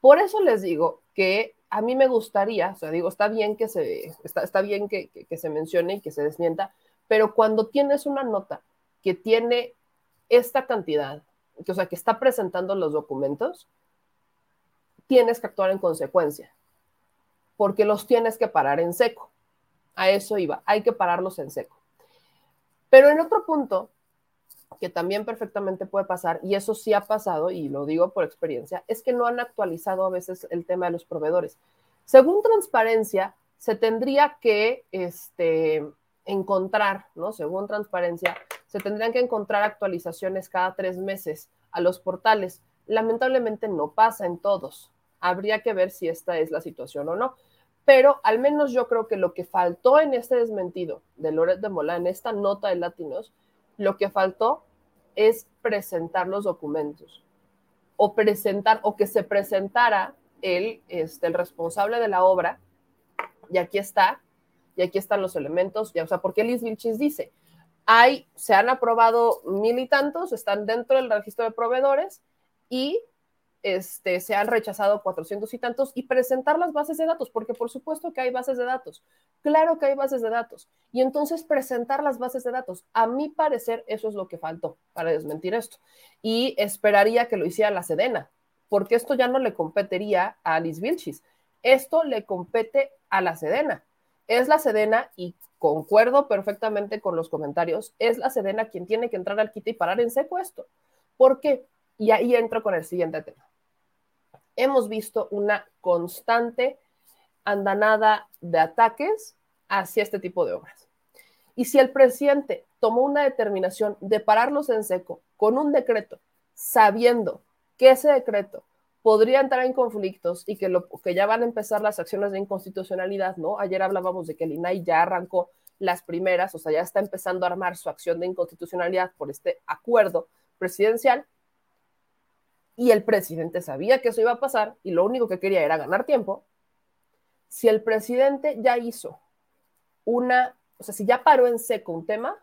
Speaker 1: Por eso les digo que a mí me gustaría, o sea, digo, está bien que se, está, está bien que, que, se mencione y que se desmienta, pero cuando tienes una nota que tiene esta cantidad, que, o sea, que está presentando los documentos, tienes que actuar en consecuencia, porque los tienes que parar en seco. A eso iba, hay que pararlos en seco. Pero en otro punto, que también perfectamente puede pasar, y eso sí ha pasado, y lo digo por experiencia, es que no han actualizado a veces el tema de los proveedores. Según transparencia, se tendría que este, encontrar, ¿no? Según transparencia, se tendrían que encontrar actualizaciones cada tres meses a los portales. Lamentablemente no pasa en todos. Habría que ver si esta es la situación o no. Pero al menos yo creo que lo que faltó en este desmentido de Loret de Mola, en esta nota de Latinos, lo que faltó es presentar los documentos o presentar o que se presentara el, este, el responsable de la obra y aquí está y aquí están los elementos, ya, o sea, porque Liz Vilchis dice, hay, se han aprobado mil y tantos, están dentro del registro de proveedores y este, se han rechazado cuatrocientos y tantos y presentar las bases de datos, porque por supuesto que hay bases de datos, claro que hay bases de datos, y entonces presentar las bases de datos. A mi parecer, eso es lo que faltó para desmentir esto. Y esperaría que lo hiciera la Sedena, porque esto ya no le competiría a Alice Vilchis, esto le compete a la Sedena. Es la Sedena, y concuerdo perfectamente con los comentarios, es la Sedena quien tiene que entrar al quite y parar en seco esto. ¿Por qué? Y ahí entro con el siguiente tema hemos visto una constante andanada de ataques hacia este tipo de obras. Y si el presidente tomó una determinación de pararlos en seco con un decreto, sabiendo que ese decreto podría entrar en conflictos y que, lo, que ya van a empezar las acciones de inconstitucionalidad, ¿no? Ayer hablábamos de que el INAI ya arrancó las primeras, o sea, ya está empezando a armar su acción de inconstitucionalidad por este acuerdo presidencial y el presidente sabía que eso iba a pasar y lo único que quería era ganar tiempo, si el presidente ya hizo una, o sea, si ya paró en seco un tema,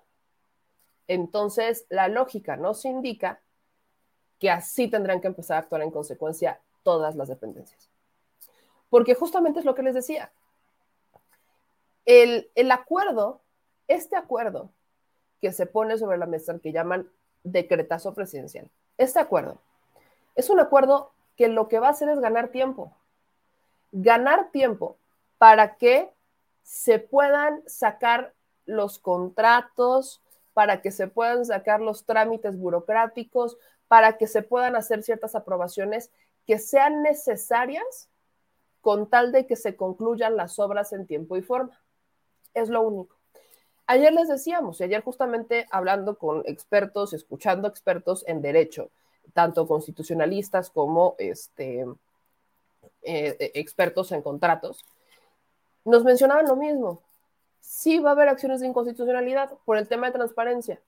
Speaker 1: entonces la lógica nos indica que así tendrán que empezar a actuar en consecuencia todas las dependencias. Porque justamente es lo que les decía. El, el acuerdo, este acuerdo que se pone sobre la mesa, que llaman decretazo presidencial, este acuerdo es un acuerdo que lo que va a hacer es ganar tiempo. Ganar tiempo para que se puedan sacar los contratos, para que se puedan sacar los trámites burocráticos, para que se puedan hacer ciertas aprobaciones que sean necesarias con tal de que se concluyan las obras en tiempo y forma. Es lo único. Ayer les decíamos, y ayer justamente hablando con expertos, escuchando expertos en derecho, tanto constitucionalistas como este, eh, eh, expertos en contratos, nos mencionaban lo mismo. Sí va a haber acciones de inconstitucionalidad por el tema de transparencia.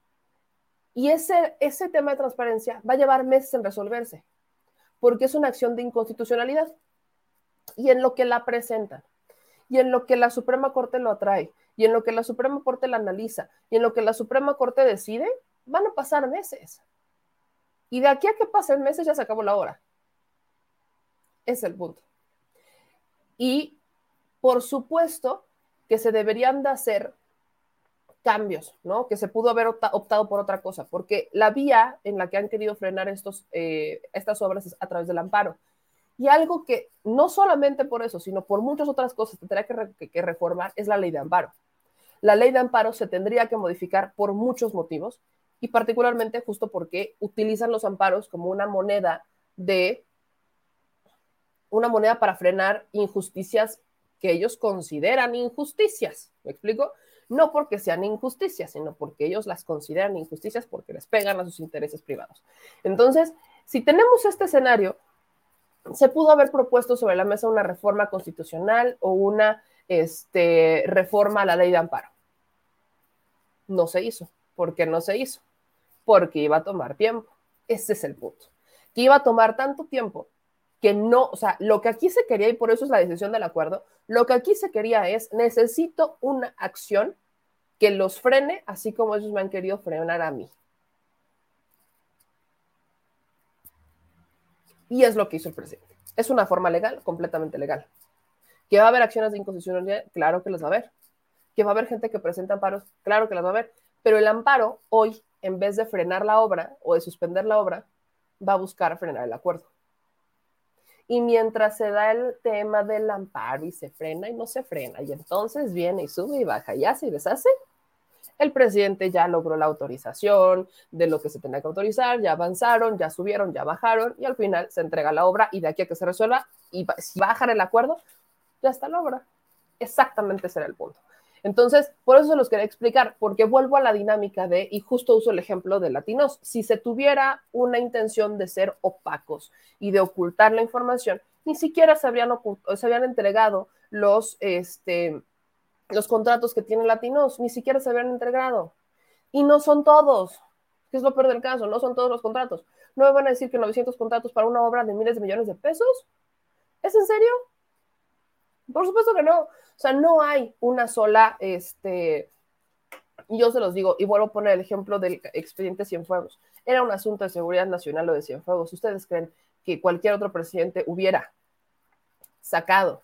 Speaker 1: Y ese, ese tema de transparencia va a llevar meses en resolverse, porque es una acción de inconstitucionalidad. Y en lo que la presentan, y en lo que la Suprema Corte lo atrae, y en lo que la Suprema Corte la analiza, y en lo que la Suprema Corte decide, van a pasar meses. Y de aquí a que pasen meses ya se acabó la hora. Es el punto. Y por supuesto que se deberían de hacer cambios, ¿no? Que se pudo haber optado por otra cosa, porque la vía en la que han querido frenar estos, eh, estas obras es a través del amparo. Y algo que no solamente por eso, sino por muchas otras cosas tendría que, que reformar es la ley de amparo. La ley de amparo se tendría que modificar por muchos motivos y particularmente justo porque utilizan los amparos como una moneda de una moneda para frenar injusticias que ellos consideran injusticias. ¿Me explico? No porque sean injusticias, sino porque ellos las consideran injusticias porque les pegan a sus intereses privados. Entonces, si tenemos este escenario, se pudo haber propuesto sobre la mesa una reforma constitucional o una este, reforma a la ley de amparo. No se hizo. ¿Por qué no se hizo? Porque iba a tomar tiempo. Ese es el punto. Que iba a tomar tanto tiempo que no, o sea, lo que aquí se quería, y por eso es la decisión del acuerdo, lo que aquí se quería es, necesito una acción que los frene, así como ellos me han querido frenar a mí. Y es lo que hizo el presidente. Es una forma legal, completamente legal. ¿Que va a haber acciones de inconstitucionalidad? Claro que las va a haber. ¿Que va a haber gente que presenta amparos? Claro que las va a haber. Pero el amparo hoy, en vez de frenar la obra o de suspender la obra, va a buscar frenar el acuerdo. Y mientras se da el tema del amparo y se frena y no se frena, y entonces viene y sube y baja y hace y deshace, el presidente ya logró la autorización de lo que se tenía que autorizar, ya avanzaron, ya subieron, ya bajaron y al final se entrega la obra y de aquí a que se resuelva y si bajan el acuerdo, ya está la obra. Exactamente ese era el punto. Entonces, por eso se los quería explicar, porque vuelvo a la dinámica de, y justo uso el ejemplo de Latinos, si se tuviera una intención de ser opacos y de ocultar la información, ni siquiera se habían, se habían entregado los, este, los contratos que tiene Latinos, ni siquiera se habían entregado. Y no son todos, que es lo peor del caso, no son todos los contratos. No me van a decir que 900 contratos para una obra de miles de millones de pesos. ¿Es en serio? Por supuesto que no. O sea, no hay una sola, este, yo se los digo, y vuelvo a poner el ejemplo del expediente Cienfuegos. Era un asunto de seguridad nacional o de Cienfuegos. ¿Ustedes creen que cualquier otro presidente hubiera sacado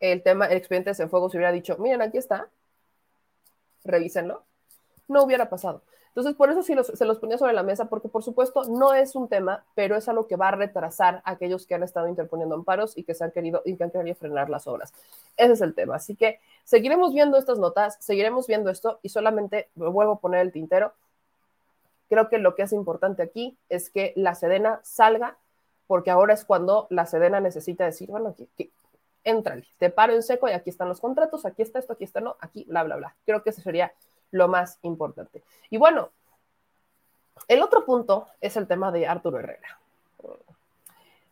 Speaker 1: el tema, el expediente de Cienfuegos y hubiera dicho, miren, aquí está, revísenlo? No hubiera pasado. Entonces, por eso sí se los ponía sobre la mesa, porque por supuesto no es un tema, pero es algo que va a retrasar a aquellos que han estado interponiendo amparos y que se han querido que han querido frenar las obras. Ese es el tema. Así que seguiremos viendo estas notas, seguiremos viendo esto y solamente vuelvo a poner el tintero. Creo que lo que es importante aquí es que la Sedena salga, porque ahora es cuando la Sedena necesita decir, bueno, aquí, aquí te paro en seco y aquí están los contratos, aquí está esto, aquí está no, aquí, bla, bla, bla. Creo que ese sería lo más importante. Y bueno, el otro punto es el tema de Arturo Herrera.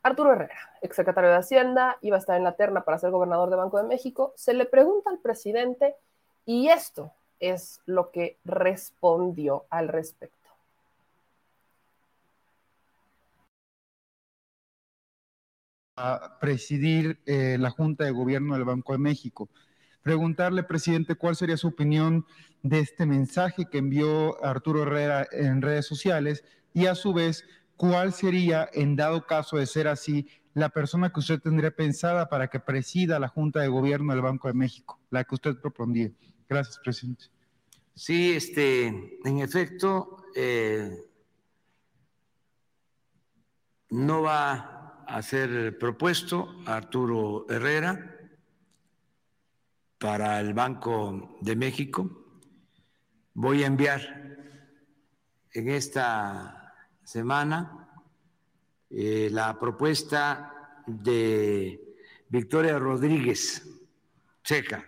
Speaker 1: Arturo Herrera, exsecretario de Hacienda, iba a estar en la terna para ser gobernador de Banco de México. Se le pregunta al presidente y esto es lo que respondió al respecto.
Speaker 3: A presidir eh, la Junta de Gobierno del Banco de México preguntarle, presidente, cuál sería su opinión de este mensaje que envió Arturo Herrera en redes sociales y a su vez, cuál sería, en dado caso de ser así, la persona que usted tendría pensada para que presida la Junta de Gobierno del Banco de México, la que usted propondría. Gracias, presidente.
Speaker 4: Sí, este, en efecto, eh, no va a ser propuesto Arturo Herrera para el Banco de México. Voy a enviar en esta semana eh, la propuesta de Victoria Rodríguez Checa,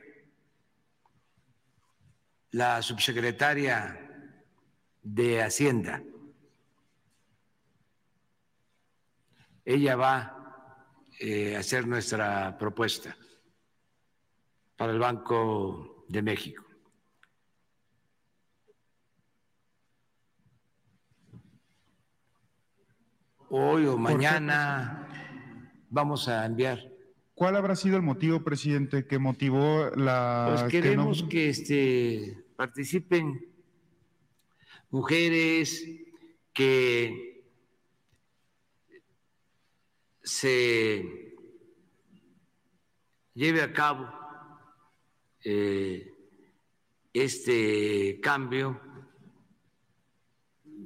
Speaker 4: la subsecretaria de Hacienda. Ella va eh, a hacer nuestra propuesta para el Banco de México. Hoy o mañana vamos a enviar.
Speaker 3: ¿Cuál habrá sido el motivo, presidente, que motivó la...
Speaker 4: Pues queremos que, que este, participen mujeres que se lleve a cabo eh, este cambio,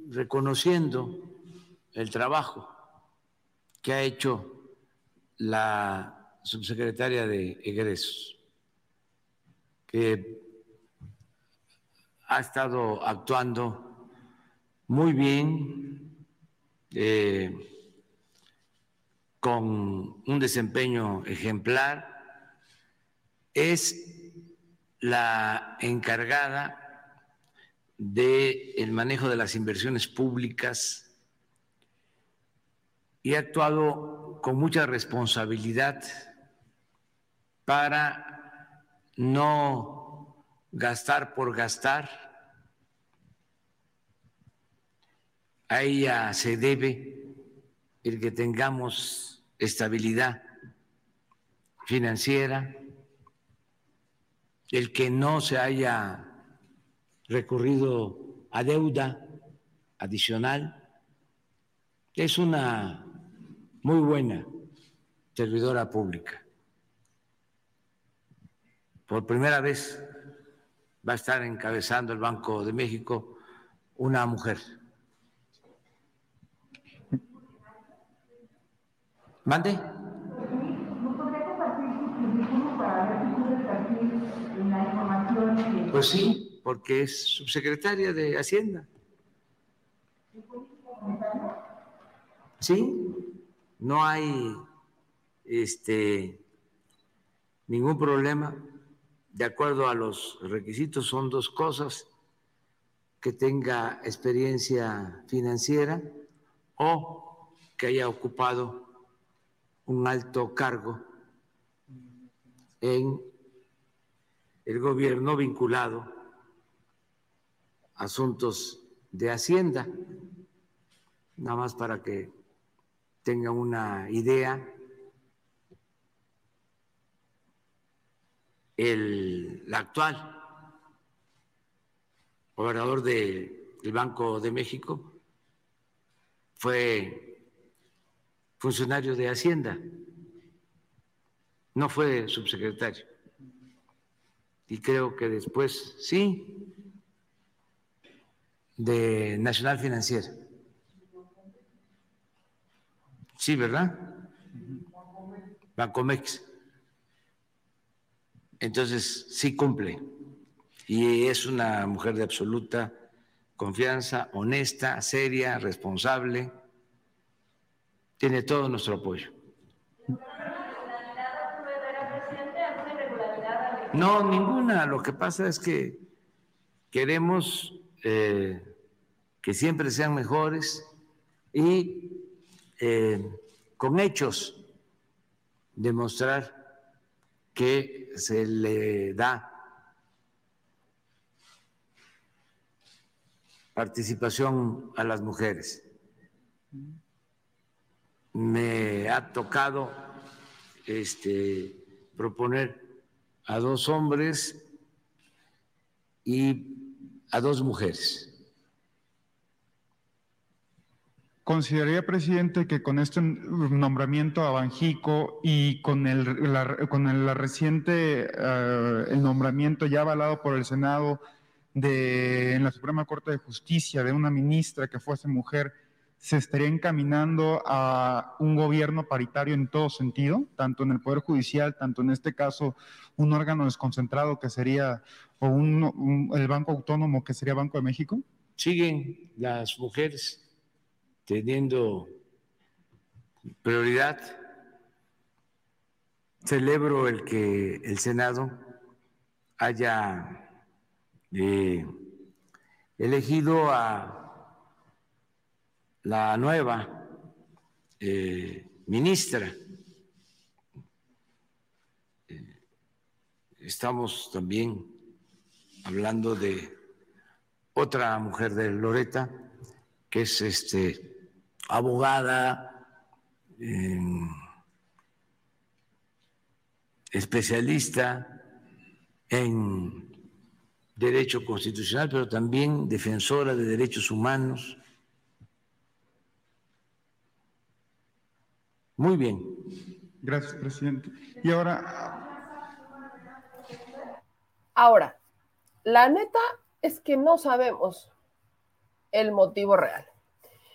Speaker 4: reconociendo el trabajo que ha hecho la subsecretaria de egresos, que ha estado actuando muy bien, eh, con un desempeño ejemplar, es la encargada del manejo de las inversiones públicas y ha actuado con mucha responsabilidad para no gastar por gastar. A ella se debe el que tengamos estabilidad financiera el que no se haya recurrido a deuda adicional. Es una muy buena servidora pública. Por primera vez va a estar encabezando el Banco de México una mujer. ¿Mande? Pues sí, porque es subsecretaria de Hacienda. Sí, no hay este ningún problema. De acuerdo a los requisitos, son dos cosas: que tenga experiencia financiera o que haya ocupado un alto cargo en el gobierno vinculado a asuntos de Hacienda. Nada más para que tengan una idea. El, actual gobernador del Banco de México fue funcionario de Hacienda, no fue subsecretario y creo que después sí, de Nacional Financiera. Sí, ¿verdad? Bancomex. Entonces, sí cumple. Y es una mujer de absoluta confianza, honesta, seria, responsable. Tiene todo nuestro apoyo. No, ninguna. Lo que pasa es que queremos eh, que siempre sean mejores y eh, con hechos demostrar que se le da participación a las mujeres. Me ha tocado este, proponer a dos hombres y a dos mujeres.
Speaker 3: ¿Consideraría, presidente, que con este nombramiento a Banjico y con el, con el reciente uh, el nombramiento ya avalado por el Senado de, en la Suprema Corte de Justicia de una ministra que fuese mujer, se estaría encaminando a un gobierno paritario en todo sentido, tanto en el Poder Judicial, tanto en este caso un órgano desconcentrado que sería, o un, el Banco Autónomo que sería Banco de México?
Speaker 4: Siguen las mujeres teniendo prioridad. Celebro el que el Senado haya eh, elegido a la nueva eh, ministra. Eh, estamos también hablando de otra mujer de Loreta, que es este, abogada, especialista en derecho constitucional, pero también defensora de derechos humanos Muy bien.
Speaker 3: Gracias, presidente. Y ahora...
Speaker 1: Ahora, la neta es que no sabemos el motivo real.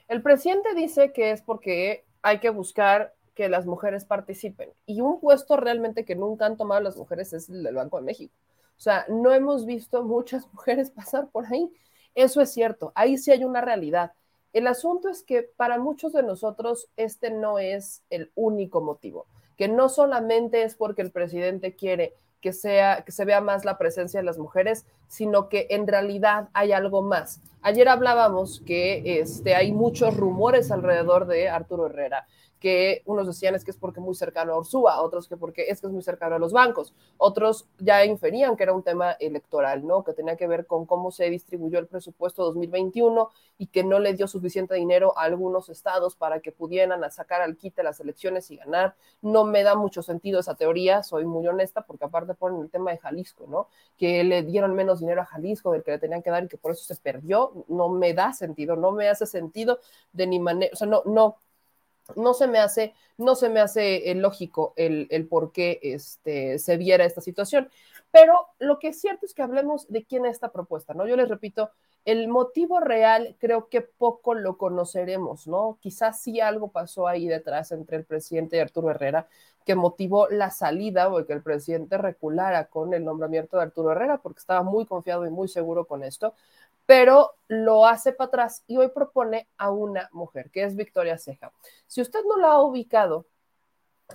Speaker 1: El presidente dice que es porque hay que buscar que las mujeres participen. Y un puesto realmente que nunca han tomado las mujeres es el del Banco de México. O sea, no hemos visto muchas mujeres pasar por ahí. Eso es cierto, ahí sí hay una realidad. El asunto es que para muchos de nosotros este no es el único motivo, que no solamente es porque el presidente quiere que sea que se vea más la presencia de las mujeres, sino que en realidad hay algo más. Ayer hablábamos que este, hay muchos rumores alrededor de Arturo Herrera que unos decían es que es porque muy cercano a Ursúa, otros que porque es que es muy cercano a los bancos, otros ya inferían que era un tema electoral, ¿no? Que tenía que ver con cómo se distribuyó el presupuesto 2021 y que no le dio suficiente dinero a algunos estados para que pudieran sacar al quite las elecciones y ganar. No me da mucho sentido esa teoría, soy muy honesta, porque aparte ponen el tema de Jalisco, ¿no? Que le dieron menos dinero a Jalisco del que le tenían que dar y que por eso se perdió, no me da sentido, no me hace sentido de ni manera, o sea, no, no, no se me hace, no se me hace eh, lógico el, el, por qué este, se viera esta situación. Pero lo que es cierto es que hablemos de quién es esta propuesta, ¿no? Yo les repito, el motivo real creo que poco lo conoceremos, ¿no? Quizás sí algo pasó ahí detrás entre el presidente y Arturo Herrera que motivó la salida o que el presidente reculara con el nombramiento de Arturo Herrera porque estaba muy confiado y muy seguro con esto pero lo hace para atrás y hoy propone a una mujer, que es Victoria Ceja. Si usted no la ha ubicado,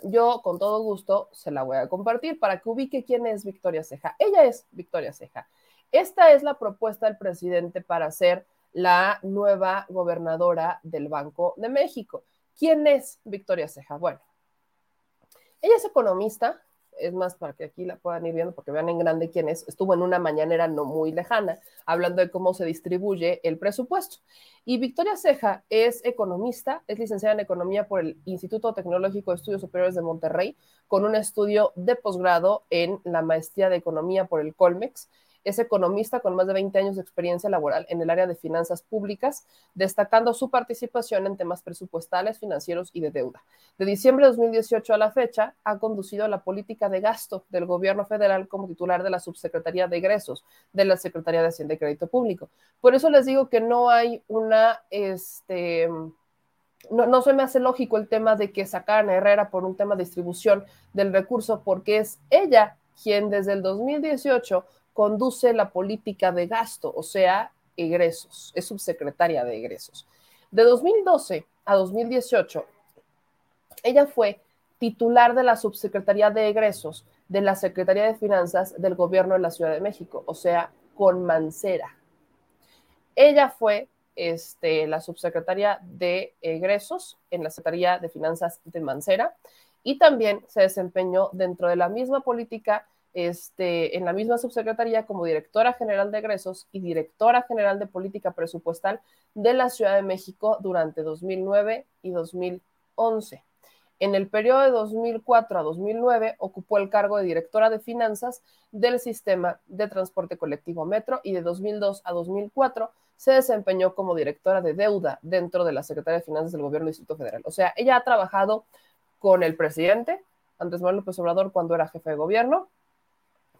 Speaker 1: yo con todo gusto se la voy a compartir para que ubique quién es Victoria Ceja. Ella es Victoria Ceja. Esta es la propuesta del presidente para ser la nueva gobernadora del Banco de México. ¿Quién es Victoria Ceja? Bueno, ella es economista, es más para que aquí la puedan ir viendo porque vean en grande quién es, estuvo en una mañanera no muy lejana hablando de cómo se distribuye el presupuesto. Y Victoria Ceja es economista, es licenciada en economía por el Instituto Tecnológico de Estudios Superiores de Monterrey, con un estudio de posgrado en la maestría de economía por el Colmex es economista con más de 20 años de experiencia laboral en el área de finanzas públicas, destacando su participación en temas presupuestales, financieros y de deuda. De diciembre de 2018 a la fecha, ha conducido la política de gasto del gobierno federal como titular de la Subsecretaría de Egresos de la Secretaría de Hacienda y Crédito Público. Por eso les digo que no hay una, este, no, no, se me hace lógico el tema de que sacaran a Herrera por un tema de distribución del recurso, porque es ella quien desde el 2018 conduce la política de gasto, o sea, egresos, es subsecretaria de egresos. De 2012 a 2018, ella fue titular de la subsecretaría de egresos de la Secretaría de Finanzas del Gobierno de la Ciudad de México, o sea, con Mancera. Ella fue este, la subsecretaria de egresos en la Secretaría de Finanzas de Mancera y también se desempeñó dentro de la misma política este, en la misma subsecretaría como directora general de egresos y directora general de política presupuestal de la Ciudad de México durante 2009 y 2011. En el periodo de 2004 a 2009 ocupó el cargo de directora de finanzas del sistema de transporte colectivo Metro y de 2002 a 2004 se desempeñó como directora de deuda dentro de la Secretaría de Finanzas del Gobierno del Distrito Federal. O sea, ella ha trabajado con el presidente Andrés Manuel López Obrador cuando era jefe de gobierno,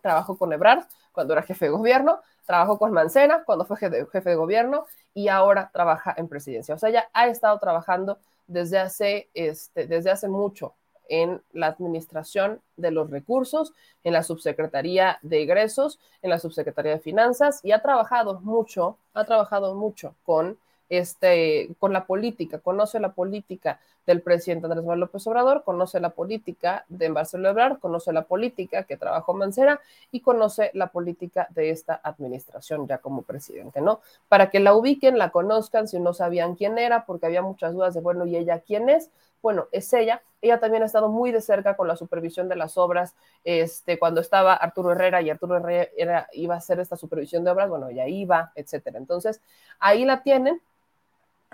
Speaker 1: trabajó con Ebrard cuando era jefe de gobierno, trabajó con Mancena cuando fue jefe de gobierno y ahora trabaja en presidencia. O sea, ya ha estado trabajando desde hace, este, desde hace mucho en la administración de los recursos, en la subsecretaría de egresos, en la subsecretaría de finanzas y ha trabajado mucho, ha trabajado mucho con este, con la política, conoce la política del presidente Andrés Manuel López Obrador, conoce la política de Marcelo Ebrard, conoce la política que trabajó Mancera y conoce la política de esta administración ya como presidente, ¿no? Para que la ubiquen, la conozcan, si no sabían quién era, porque había muchas dudas de, bueno, ¿y ella quién es? Bueno, es ella. Ella también ha estado muy de cerca con la supervisión de las obras. Este, cuando estaba Arturo Herrera y Arturo Herrera iba a hacer esta supervisión de obras, bueno, ella iba, etcétera. Entonces, ahí la tienen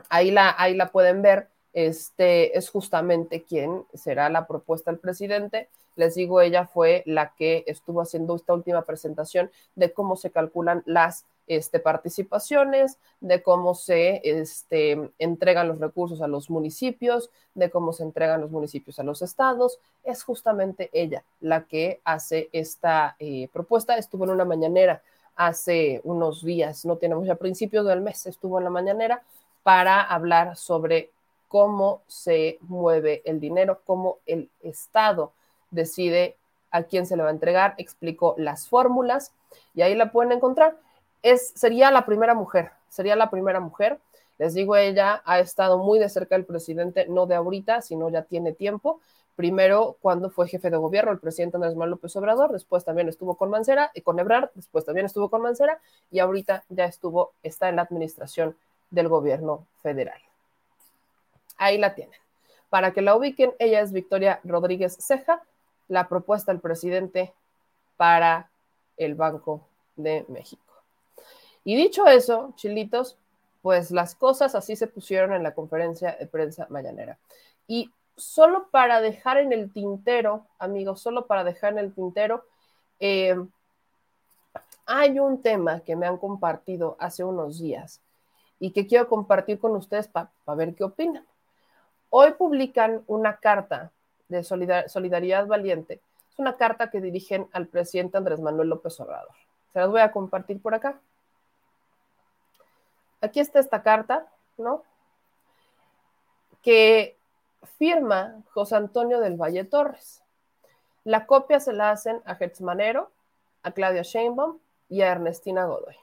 Speaker 1: ahí la, ahí la pueden ver, este es justamente quien será la propuesta del presidente. Les digo, ella fue la que estuvo haciendo esta última presentación de cómo se calculan las este, participaciones, de cómo se este, entregan los recursos a los municipios, de cómo se entregan los municipios a los estados. Es justamente ella la que hace esta eh, propuesta. Estuvo en una mañanera hace unos días, no tenemos ya principios del mes, estuvo en la mañanera para hablar sobre cómo se mueve el dinero, cómo el Estado decide a quién se le va a entregar, explicó las fórmulas y ahí la pueden encontrar. Es, sería la primera mujer, sería la primera mujer. Les digo, ella ha estado muy de cerca del presidente, no de ahorita, sino ya tiene tiempo, Primero, cuando fue jefe de gobierno, el presidente Andrés Manuel López Obrador, después también estuvo con Mancera y con Ebrard, después también estuvo con Mancera y ahorita ya estuvo, está en la administración del gobierno federal. Ahí la tienen. Para que la ubiquen, ella es Victoria Rodríguez Ceja, la propuesta del presidente para el Banco de México. Y dicho eso, chilitos, pues las cosas así se pusieron en la conferencia de prensa mañanera. Y solo para dejar en el tintero, amigos, solo para dejar en el tintero, eh, hay un tema que me han compartido hace unos días y que quiero compartir con ustedes para ver qué opinan. Hoy publican una carta de Solidaridad Valiente. Es una carta que dirigen al presidente Andrés Manuel López Obrador. Se las voy a compartir por acá. Aquí está esta carta, ¿no? Que firma José Antonio del Valle Torres. La copia se la hacen a Hertz Manero, a Claudia Sheinbaum y a Ernestina Godoy.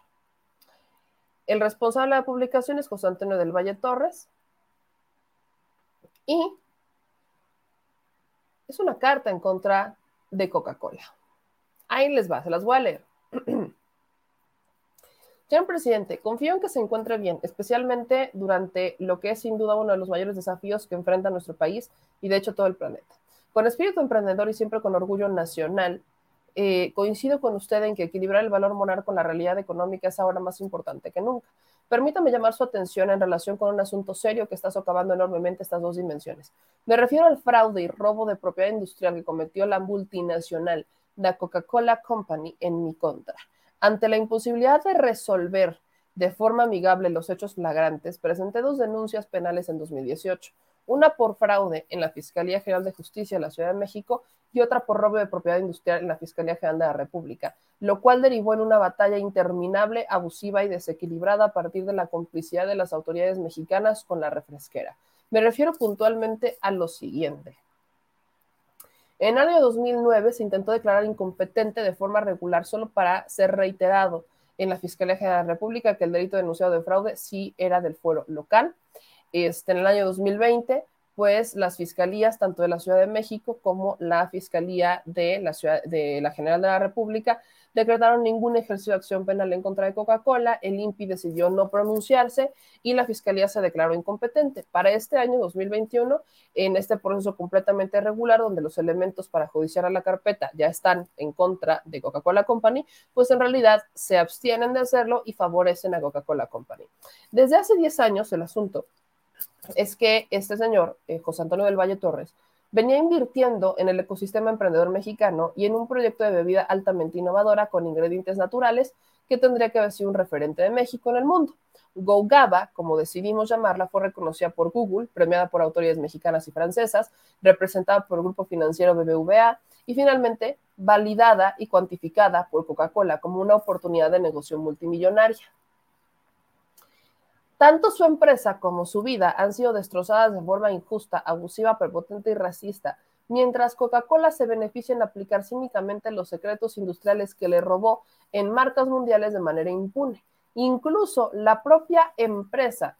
Speaker 1: El responsable de la publicación es José Antonio del Valle Torres y es una carta en contra de Coca-Cola. Ahí les va, se las voy a leer. Señor presidente, confío en que se encuentre bien, especialmente durante lo que es sin duda uno de los mayores desafíos que enfrenta nuestro país y de hecho todo el planeta. Con espíritu emprendedor y siempre con orgullo nacional, eh, coincido con usted en que equilibrar el valor moral con la realidad económica es ahora más importante que nunca. Permítame llamar su atención en relación con un asunto serio que está socavando enormemente estas dos dimensiones. Me refiero al fraude y robo de propiedad industrial que cometió la multinacional, la Coca-Cola Company, en mi contra. Ante la imposibilidad de resolver de forma amigable los hechos flagrantes, presenté dos denuncias penales en 2018, una por fraude en la Fiscalía General de Justicia de la Ciudad de México y otra por robo de propiedad industrial en la Fiscalía General de la República, lo cual derivó en una batalla interminable, abusiva y desequilibrada a partir de la complicidad de las autoridades mexicanas con la refresquera. Me refiero puntualmente a lo siguiente. En el año 2009 se intentó declarar incompetente de forma regular solo para ser reiterado en la Fiscalía General de la República que el delito denunciado de fraude sí era del fuero local. Este, en el año 2020, pues las fiscalías, tanto de la Ciudad de México como la Fiscalía de la, Ciudad, de la General de la República, decretaron ningún ejercicio de acción penal en contra de Coca-Cola, el INPI decidió no pronunciarse y la Fiscalía se declaró incompetente. Para este año 2021, en este proceso completamente regular, donde los elementos para judiciar a la carpeta ya están en contra de Coca-Cola Company, pues en realidad se abstienen de hacerlo y favorecen a Coca-Cola Company. Desde hace 10 años el asunto es que este señor, eh, José Antonio del Valle Torres, venía invirtiendo en el ecosistema emprendedor mexicano y en un proyecto de bebida altamente innovadora con ingredientes naturales que tendría que haber sido un referente de México en el mundo. GoGaba, como decidimos llamarla, fue reconocida por Google, premiada por autoridades mexicanas y francesas, representada por el grupo financiero BBVA y finalmente validada y cuantificada por Coca-Cola como una oportunidad de negocio multimillonaria. Tanto su empresa como su vida han sido destrozadas de forma injusta, abusiva, prepotente y racista, mientras Coca-Cola se beneficia en aplicar cínicamente los secretos industriales que le robó en marcas mundiales de manera impune. Incluso la propia empresa,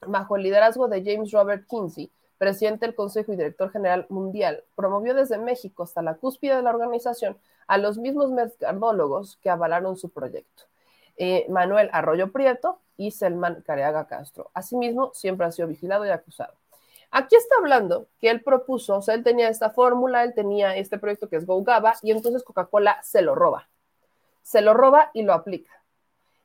Speaker 1: bajo el liderazgo de James Robert Kinsey, presidente del Consejo y director general mundial, promovió desde México hasta la cúspide de la organización a los mismos mercadólogos que avalaron su proyecto. Eh, Manuel Arroyo Prieto, y Selman Careaga Castro. Asimismo, siempre ha sido vigilado y acusado. Aquí está hablando que él propuso, o sea, él tenía esta fórmula, él tenía este proyecto que es GoGaba, y entonces Coca-Cola se lo roba. Se lo roba y lo aplica.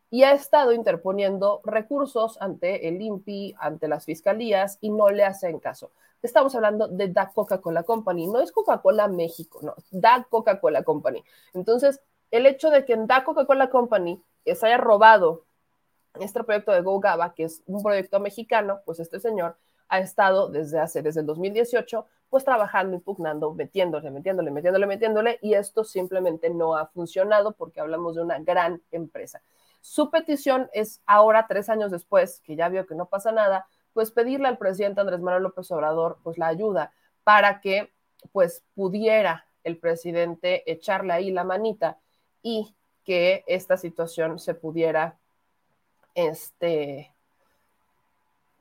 Speaker 1: Y ha estado interponiendo recursos ante el INPI, ante las fiscalías, y no le hacen caso. Estamos hablando de Da Coca-Cola Company, no es Coca-Cola México, no, Da Coca-Cola Company. Entonces, el hecho de que en Da Coca-Cola Company se haya robado este proyecto de GoGaba, que es un proyecto mexicano, pues este señor ha estado desde hace, desde el 2018, pues trabajando, impugnando, metiéndole, metiéndole, metiéndole, metiéndole, y esto simplemente no ha funcionado porque hablamos de una gran empresa. Su petición es ahora, tres años después, que ya vio que no pasa nada, pues pedirle al presidente Andrés Manuel López Obrador, pues la ayuda para que, pues pudiera el presidente echarle ahí la manita y que esta situación se pudiera este,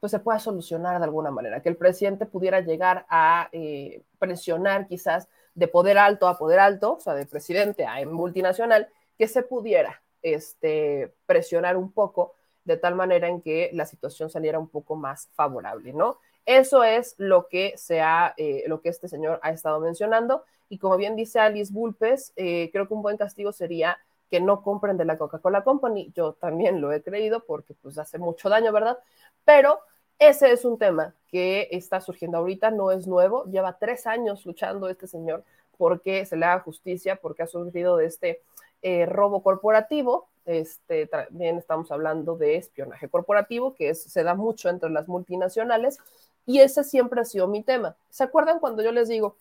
Speaker 1: pues se pueda solucionar de alguna manera, que el presidente pudiera llegar a eh, presionar quizás de poder alto a poder alto, o sea, de presidente a multinacional, que se pudiera este, presionar un poco de tal manera en que la situación saliera un poco más favorable, ¿no? Eso es lo que, se eh, lo que este señor ha estado mencionando. Y como bien dice Alice Bulpes, eh, creo que un buen castigo sería que no compren de la Coca-Cola Company. Yo también lo he creído porque pues hace mucho daño, ¿verdad? Pero ese es un tema que está surgiendo ahorita, no es nuevo, lleva tres años luchando este señor porque se le haga justicia, porque ha sufrido de este eh, robo corporativo. Este, también estamos hablando de espionaje corporativo, que se da mucho entre las multinacionales, y ese siempre ha sido mi tema. ¿Se acuerdan cuando yo les digo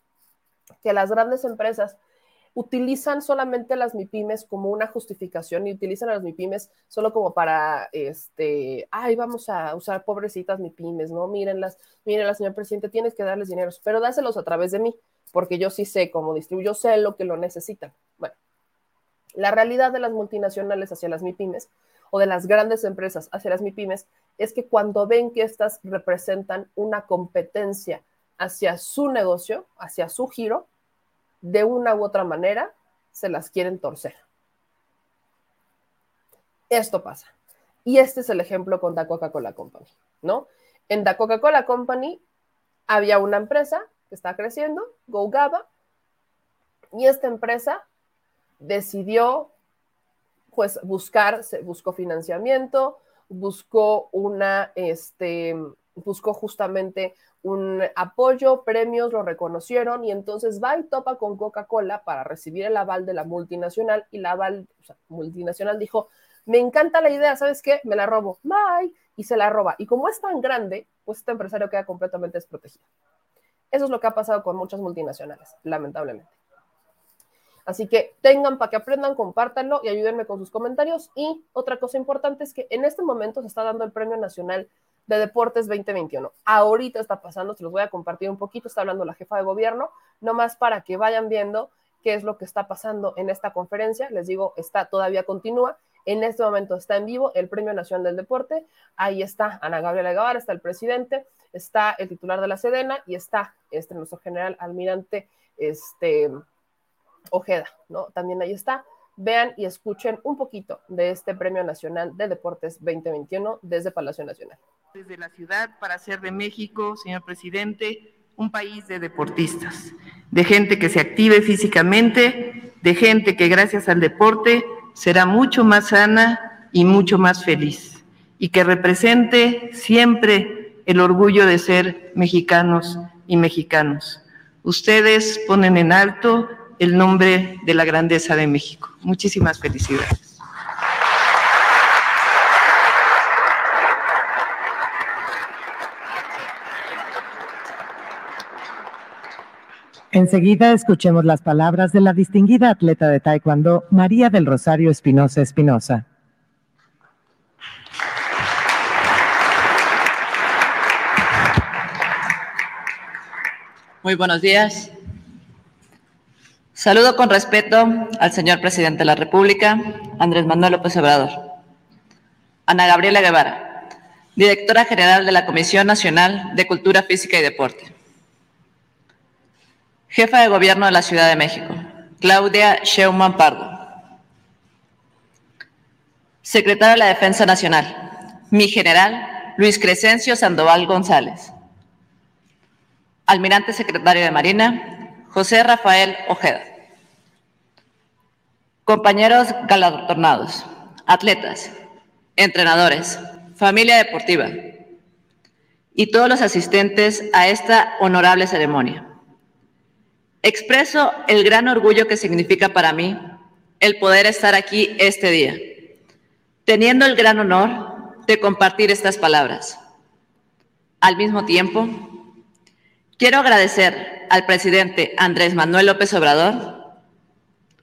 Speaker 1: que las grandes empresas utilizan solamente las MIPIMES como una justificación y utilizan a las MIPIMES solo como para, este, ay, vamos a usar pobrecitas MIPIMES, ¿no? Mírenlas, mírenlas, señor presidente, tienes que darles dinero, pero dáselos a través de mí, porque yo sí sé cómo distribuyo, yo sé lo que lo necesitan. Bueno, la realidad de las multinacionales hacia las MIPIMES o de las grandes empresas hacia las MIPIMES es que cuando ven que estas representan una competencia hacia su negocio, hacia su giro, de una u otra manera se las quieren torcer. Esto pasa. Y este es el ejemplo con la Coca-Cola Company, ¿no? En la Coca-Cola Company había una empresa que está creciendo, GoGaba, y esta empresa decidió pues buscar, buscó financiamiento, buscó una, este, buscó justamente un apoyo, premios, lo reconocieron y entonces va y topa con Coca-Cola para recibir el aval de la multinacional y la aval, multinacional dijo, me encanta la idea, ¿sabes qué? Me la robo, bye, y se la roba. Y como es tan grande, pues este empresario queda completamente desprotegido. Eso es lo que ha pasado con muchas multinacionales, lamentablemente. Así que tengan para que aprendan, compártanlo y ayúdenme con sus comentarios. Y otra cosa importante es que en este momento se está dando el Premio Nacional de Deportes 2021. Ahorita está pasando, se los voy a compartir un poquito, está hablando la jefa de gobierno, nomás para que vayan viendo qué es lo que está pasando en esta conferencia. Les digo, está todavía continúa. En este momento está en vivo el Premio Nacional del Deporte. Ahí está Ana Gabriela Guevara, está el presidente, está el titular de la Sedena y está este nuestro general almirante este Ojeda, ¿no? También ahí está. Vean y escuchen un poquito de este Premio Nacional de Deportes 2021 desde Palacio Nacional
Speaker 5: desde la ciudad para hacer de México, señor presidente, un país de deportistas, de gente que se active físicamente, de gente que gracias al deporte será mucho más sana y mucho más feliz, y que represente siempre el orgullo de ser mexicanos y mexicanos. Ustedes ponen en alto el nombre de la grandeza de México. Muchísimas felicidades.
Speaker 6: Enseguida escuchemos las palabras de la distinguida atleta de Taekwondo, María del Rosario Espinosa Espinosa.
Speaker 7: Muy buenos días. Saludo con respeto al señor presidente de la República, Andrés Manuel López Obrador. Ana Gabriela Guevara, directora general de la Comisión Nacional de Cultura Física y Deporte. Jefa de Gobierno de la Ciudad de México, Claudia Sheinbaum Pardo. Secretaria de la Defensa Nacional, mi general Luis Crescencio Sandoval González. Almirante Secretario de Marina, José Rafael Ojeda. Compañeros galardonados, atletas, entrenadores, familia deportiva y todos los asistentes a esta honorable ceremonia. Expreso el gran orgullo que significa para mí el poder estar aquí este día, teniendo el gran honor de compartir estas palabras. Al mismo tiempo, quiero agradecer al presidente Andrés Manuel López Obrador,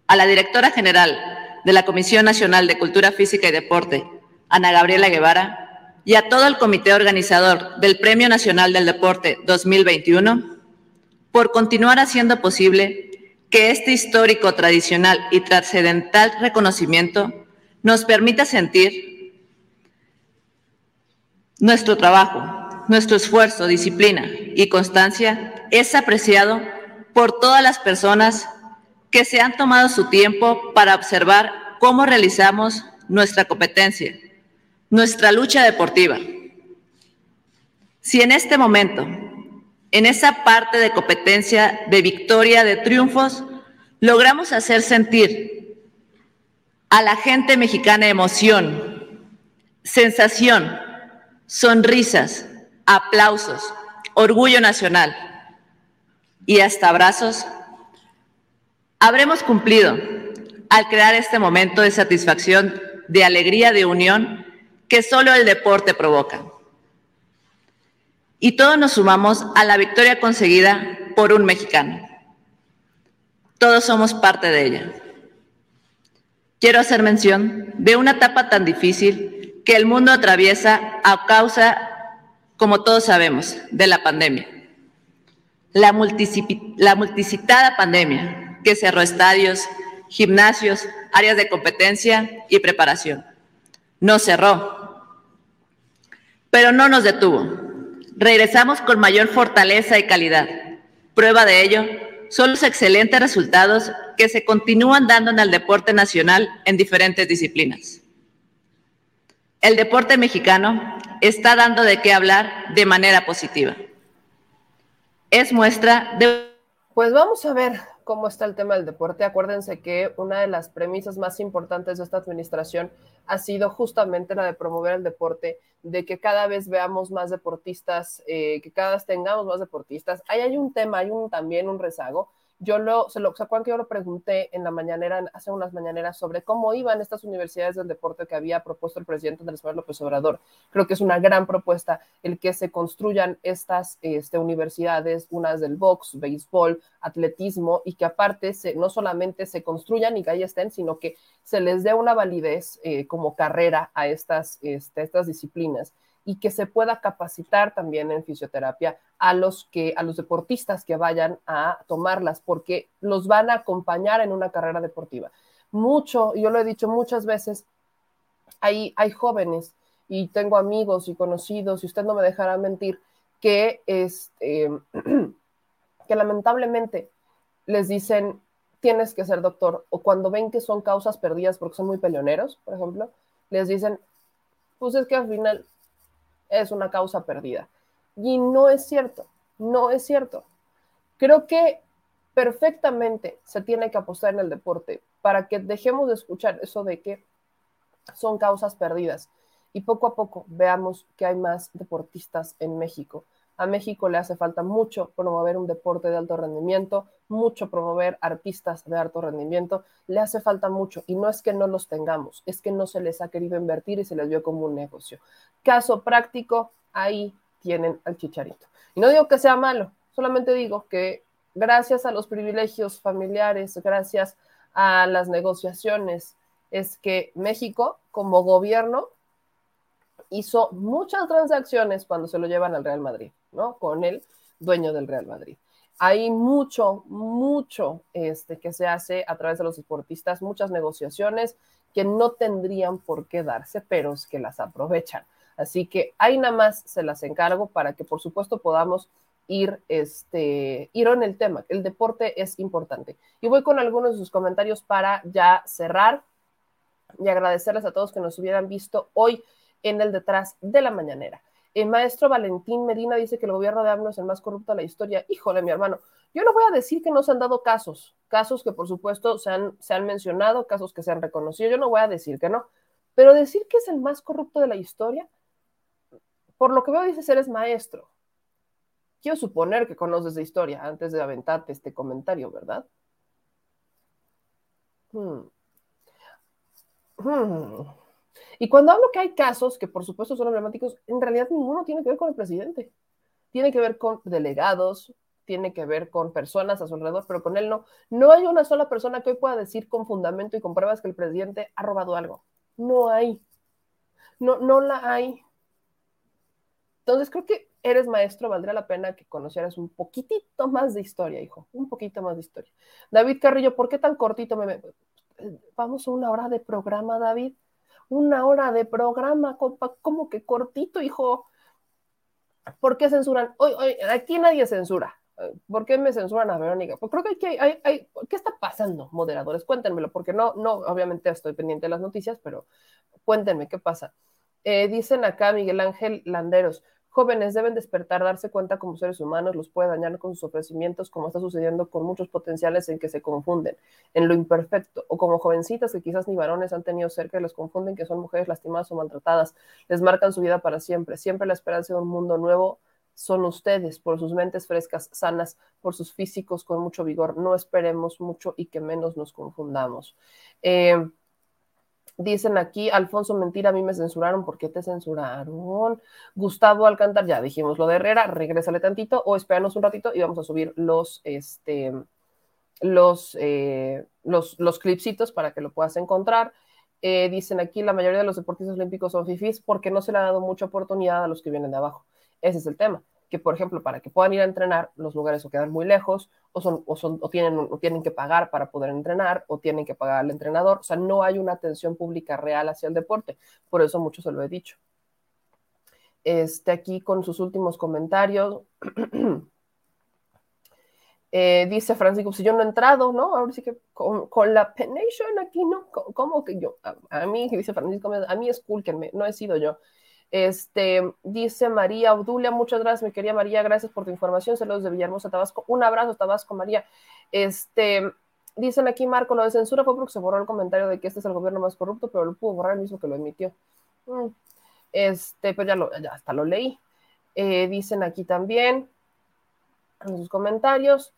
Speaker 7: a la directora general de la Comisión Nacional de Cultura Física y Deporte, Ana Gabriela Guevara, y a todo el comité organizador del Premio Nacional del Deporte 2021 por continuar haciendo posible que este histórico, tradicional y trascendental reconocimiento nos permita sentir nuestro trabajo, nuestro esfuerzo, disciplina y constancia es apreciado por todas las personas que se han tomado su tiempo para observar cómo realizamos nuestra competencia, nuestra lucha deportiva. Si en este momento, en esa parte de competencia, de victoria, de triunfos, logramos hacer sentir a la gente mexicana emoción, sensación, sonrisas, aplausos, orgullo nacional y hasta abrazos, habremos cumplido al crear este momento de satisfacción, de alegría, de unión que solo el deporte provoca y todos nos sumamos a la victoria conseguida por un mexicano. Todos somos parte de ella. Quiero hacer mención de una etapa tan difícil que el mundo atraviesa a causa, como todos sabemos, de la pandemia. La, multicitada pandemia que cerró estadios, gimnasios, áreas de competencia y preparación. No cerró, pero no nos detuvo regresamos con mayor fortaleza y calidad. Prueba de ello son los excelentes resultados que se continúan dando en el deporte nacional en diferentes disciplinas. El deporte mexicano está dando de qué hablar de manera positiva. Es muestra de...
Speaker 1: Pues vamos a ver cómo está el tema del deporte. Acuérdense que una de las premisas más importantes de esta administración ha sido justamente la de promover el deporte, de que cada vez veamos más deportistas, eh, que cada vez tengamos más deportistas. Ahí hay un tema, hay un, también un rezago yo lo, se lo, ¿se que yo lo pregunté en la mañanera, hace unas mañaneras, sobre cómo iban estas universidades del deporte que había propuesto el presidente Andrés Manuel López Obrador? Creo que es una gran propuesta el que se construyan estas este, universidades, unas del box, béisbol, atletismo, y que aparte se, no solamente se construyan y que ahí estén, sino que se les dé una validez eh, como carrera a estas, este, estas disciplinas y que se pueda capacitar también en fisioterapia a los que a los deportistas que vayan a tomarlas porque los van a acompañar en una carrera deportiva. Mucho, yo lo he dicho muchas veces, hay, hay jóvenes y tengo amigos y conocidos, y usted no me dejará mentir, que, este, que lamentablemente les dicen tienes que ser doctor, o cuando ven que son causas perdidas porque son muy peleoneros, por ejemplo, les dicen, pues es que al final es una causa perdida. Y no es cierto, no es cierto. Creo que perfectamente se tiene que apostar en el deporte para que dejemos de escuchar eso de que son causas perdidas y poco a poco veamos que hay más deportistas en México. A México le hace falta mucho promover un deporte de alto rendimiento, mucho promover artistas de alto rendimiento, le hace falta mucho y no es que no los tengamos, es que no se les ha querido invertir y se les vio como un negocio. Caso práctico, ahí tienen al chicharito. Y no digo que sea malo, solamente digo que gracias a los privilegios familiares, gracias a las negociaciones, es que México como gobierno hizo muchas transacciones cuando se lo llevan al Real Madrid. Con el dueño del Real Madrid. Hay mucho, mucho este, que se hace a través de los deportistas, muchas negociaciones que no tendrían por qué darse, pero es que las aprovechan. Así que ahí nada más se las encargo para que por supuesto podamos ir, este, ir en el tema. El deporte es importante. Y voy con algunos de sus comentarios para ya cerrar y agradecerles a todos que nos hubieran visto hoy en el detrás de la mañanera. El maestro Valentín Medina dice que el gobierno de AMLO es el más corrupto de la historia. Híjole, mi hermano, yo no voy a decir que no se han dado casos, casos que por supuesto se han, mencionado, casos que se han reconocido, yo no voy a decir que no, pero decir que es el más corrupto de la historia, por lo que veo dices eres maestro. Quiero suponer que conoces de historia antes de aventarte este comentario, ¿verdad? Hmm. Hmm. Y cuando hablo que hay casos que por supuesto son emblemáticos, en realidad ninguno tiene que ver con el presidente. Tiene que ver con delegados, tiene que ver con personas a su alrededor, pero con él no. No hay una sola persona que hoy pueda decir con fundamento y con pruebas que el presidente ha robado algo. No hay. No, no la hay. Entonces creo que eres maestro, valdría la pena que conocieras un poquitito más de historia, hijo, un poquito más de historia. David Carrillo, ¿por qué tan cortito me... Vamos a una hora de programa, David una hora de programa, compa, como que cortito, hijo. ¿Por qué censuran? Hoy, hoy, aquí nadie censura. ¿Por qué me censuran a Verónica? Pues creo que hay, ¿qué está pasando, moderadores? Cuéntenmelo, porque no, no, obviamente estoy pendiente de las noticias, pero cuéntenme qué pasa. Eh, dicen acá Miguel Ángel Landeros, jóvenes deben despertar, darse cuenta como seres humanos, los puede dañar con sus ofrecimientos, como está sucediendo con muchos potenciales en que se confunden en lo imperfecto, o como jovencitas que quizás ni varones han tenido cerca y les confunden que son mujeres lastimadas o maltratadas, les marcan su vida para siempre, siempre la esperanza de un mundo nuevo son ustedes, por sus mentes frescas, sanas, por sus físicos con mucho vigor. No esperemos mucho y que menos nos confundamos. Eh, dicen aquí, Alfonso, mentira, a mí me censuraron. ¿Por qué te censuraron? Gustavo Alcántar, ya dijimos lo de Herrera, regrésale tantito o espéranos un ratito y vamos a subir los, este, los, eh, los, los clipsitos para que lo puedas encontrar. Eh, dicen aquí, la mayoría de los deportistas olímpicos son fifís porque no se le ha dado mucha oportunidad a los que vienen de abajo. Ese es el tema. Que, por ejemplo, para que puedan ir a entrenar, los lugares o quedan muy lejos, o, son, o, son, o, tienen, o tienen que pagar para poder entrenar, o tienen que pagar al entrenador. O sea, no hay una atención pública real hacia el deporte. Por eso mucho se lo he dicho. Este, aquí con sus últimos comentarios. Eh, dice Francisco, si yo no he entrado, ¿no? Ahora sí que con, la penation aquí, ¿no? ¿Cómo que yo? A, a, mí, dice Francisco, a mí es no he sido yo. Este, dice María Audulia, muchas gracias, mi querida María, gracias por tu información. Saludos de Villahermosa, Tabasco. Un abrazo, Tabasco, María. Este, dicen aquí, Marco, lo de censura fue porque se borró el comentario de que este es el gobierno más corrupto, pero lo pudo borrar el mismo que lo emitió. Mm. Este, pues ya, lo, ya hasta lo leí. Eh, dicen aquí también, en sus comentarios,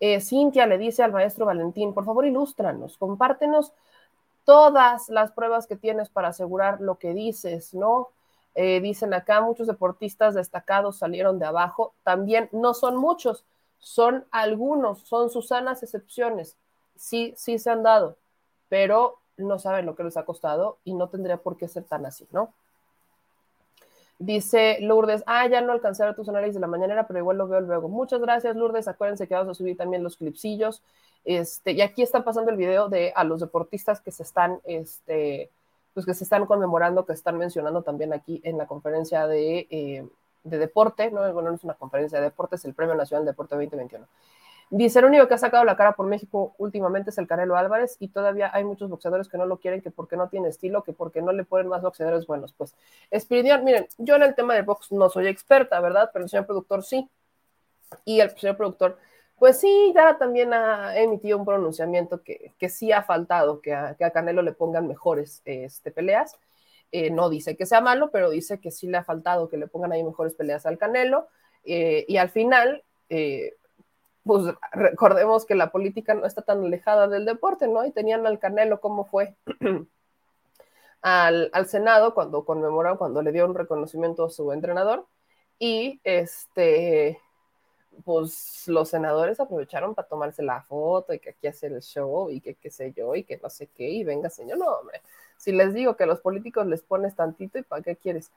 Speaker 1: eh, Cintia le dice al maestro Valentín, por favor, ilústranos, compártenos todas las pruebas que tienes para asegurar lo que dices, ¿no? Eh, dicen acá, muchos deportistas destacados salieron de abajo. También no son muchos, son algunos, son Susanas excepciones. Sí, sí se han dado, pero no saben lo que les ha costado y no tendría por qué ser tan así, ¿no? Dice Lourdes, ah, ya no alcancé a ver tus análisis de la mañanera, pero igual lo veo luego. Muchas gracias, Lourdes. Acuérdense que vamos a subir también los clipsillos. Este, y aquí está pasando el video de a los deportistas que se están, este, pues que se están conmemorando, que están mencionando también aquí en la conferencia de, eh, de deporte, ¿no? Bueno, no es una conferencia de deporte, es el Premio Nacional de Deporte 2021. Dice, el único que ha sacado la cara por México últimamente es el Canelo Álvarez y todavía hay muchos boxeadores que no lo quieren, que porque no tiene estilo, que porque no le ponen más boxeadores buenos. Pues, Espiridion, miren, yo en el tema del box no soy experta, ¿verdad? Pero el señor productor sí. Y el señor productor pues sí, ya también ha emitido un pronunciamiento que, que sí ha faltado, que a, que a, Canelo le pongan mejores este, peleas. Eh, no dice que sea malo, pero dice que sí le ha faltado que le pongan ahí mejores peleas al Canelo. Eh, y al final, eh, pues recordemos que la política no está tan alejada del deporte, ¿no? Y tenían al Canelo como fue al, al, Senado cuando conmemoró, cuando le dio un reconocimiento a su entrenador. Y este pues los senadores aprovecharon para tomarse la foto y que aquí hacer el show y que qué sé yo y que no sé qué y venga señor, no hombre, si les digo que los políticos les pones tantito y para qué quieres.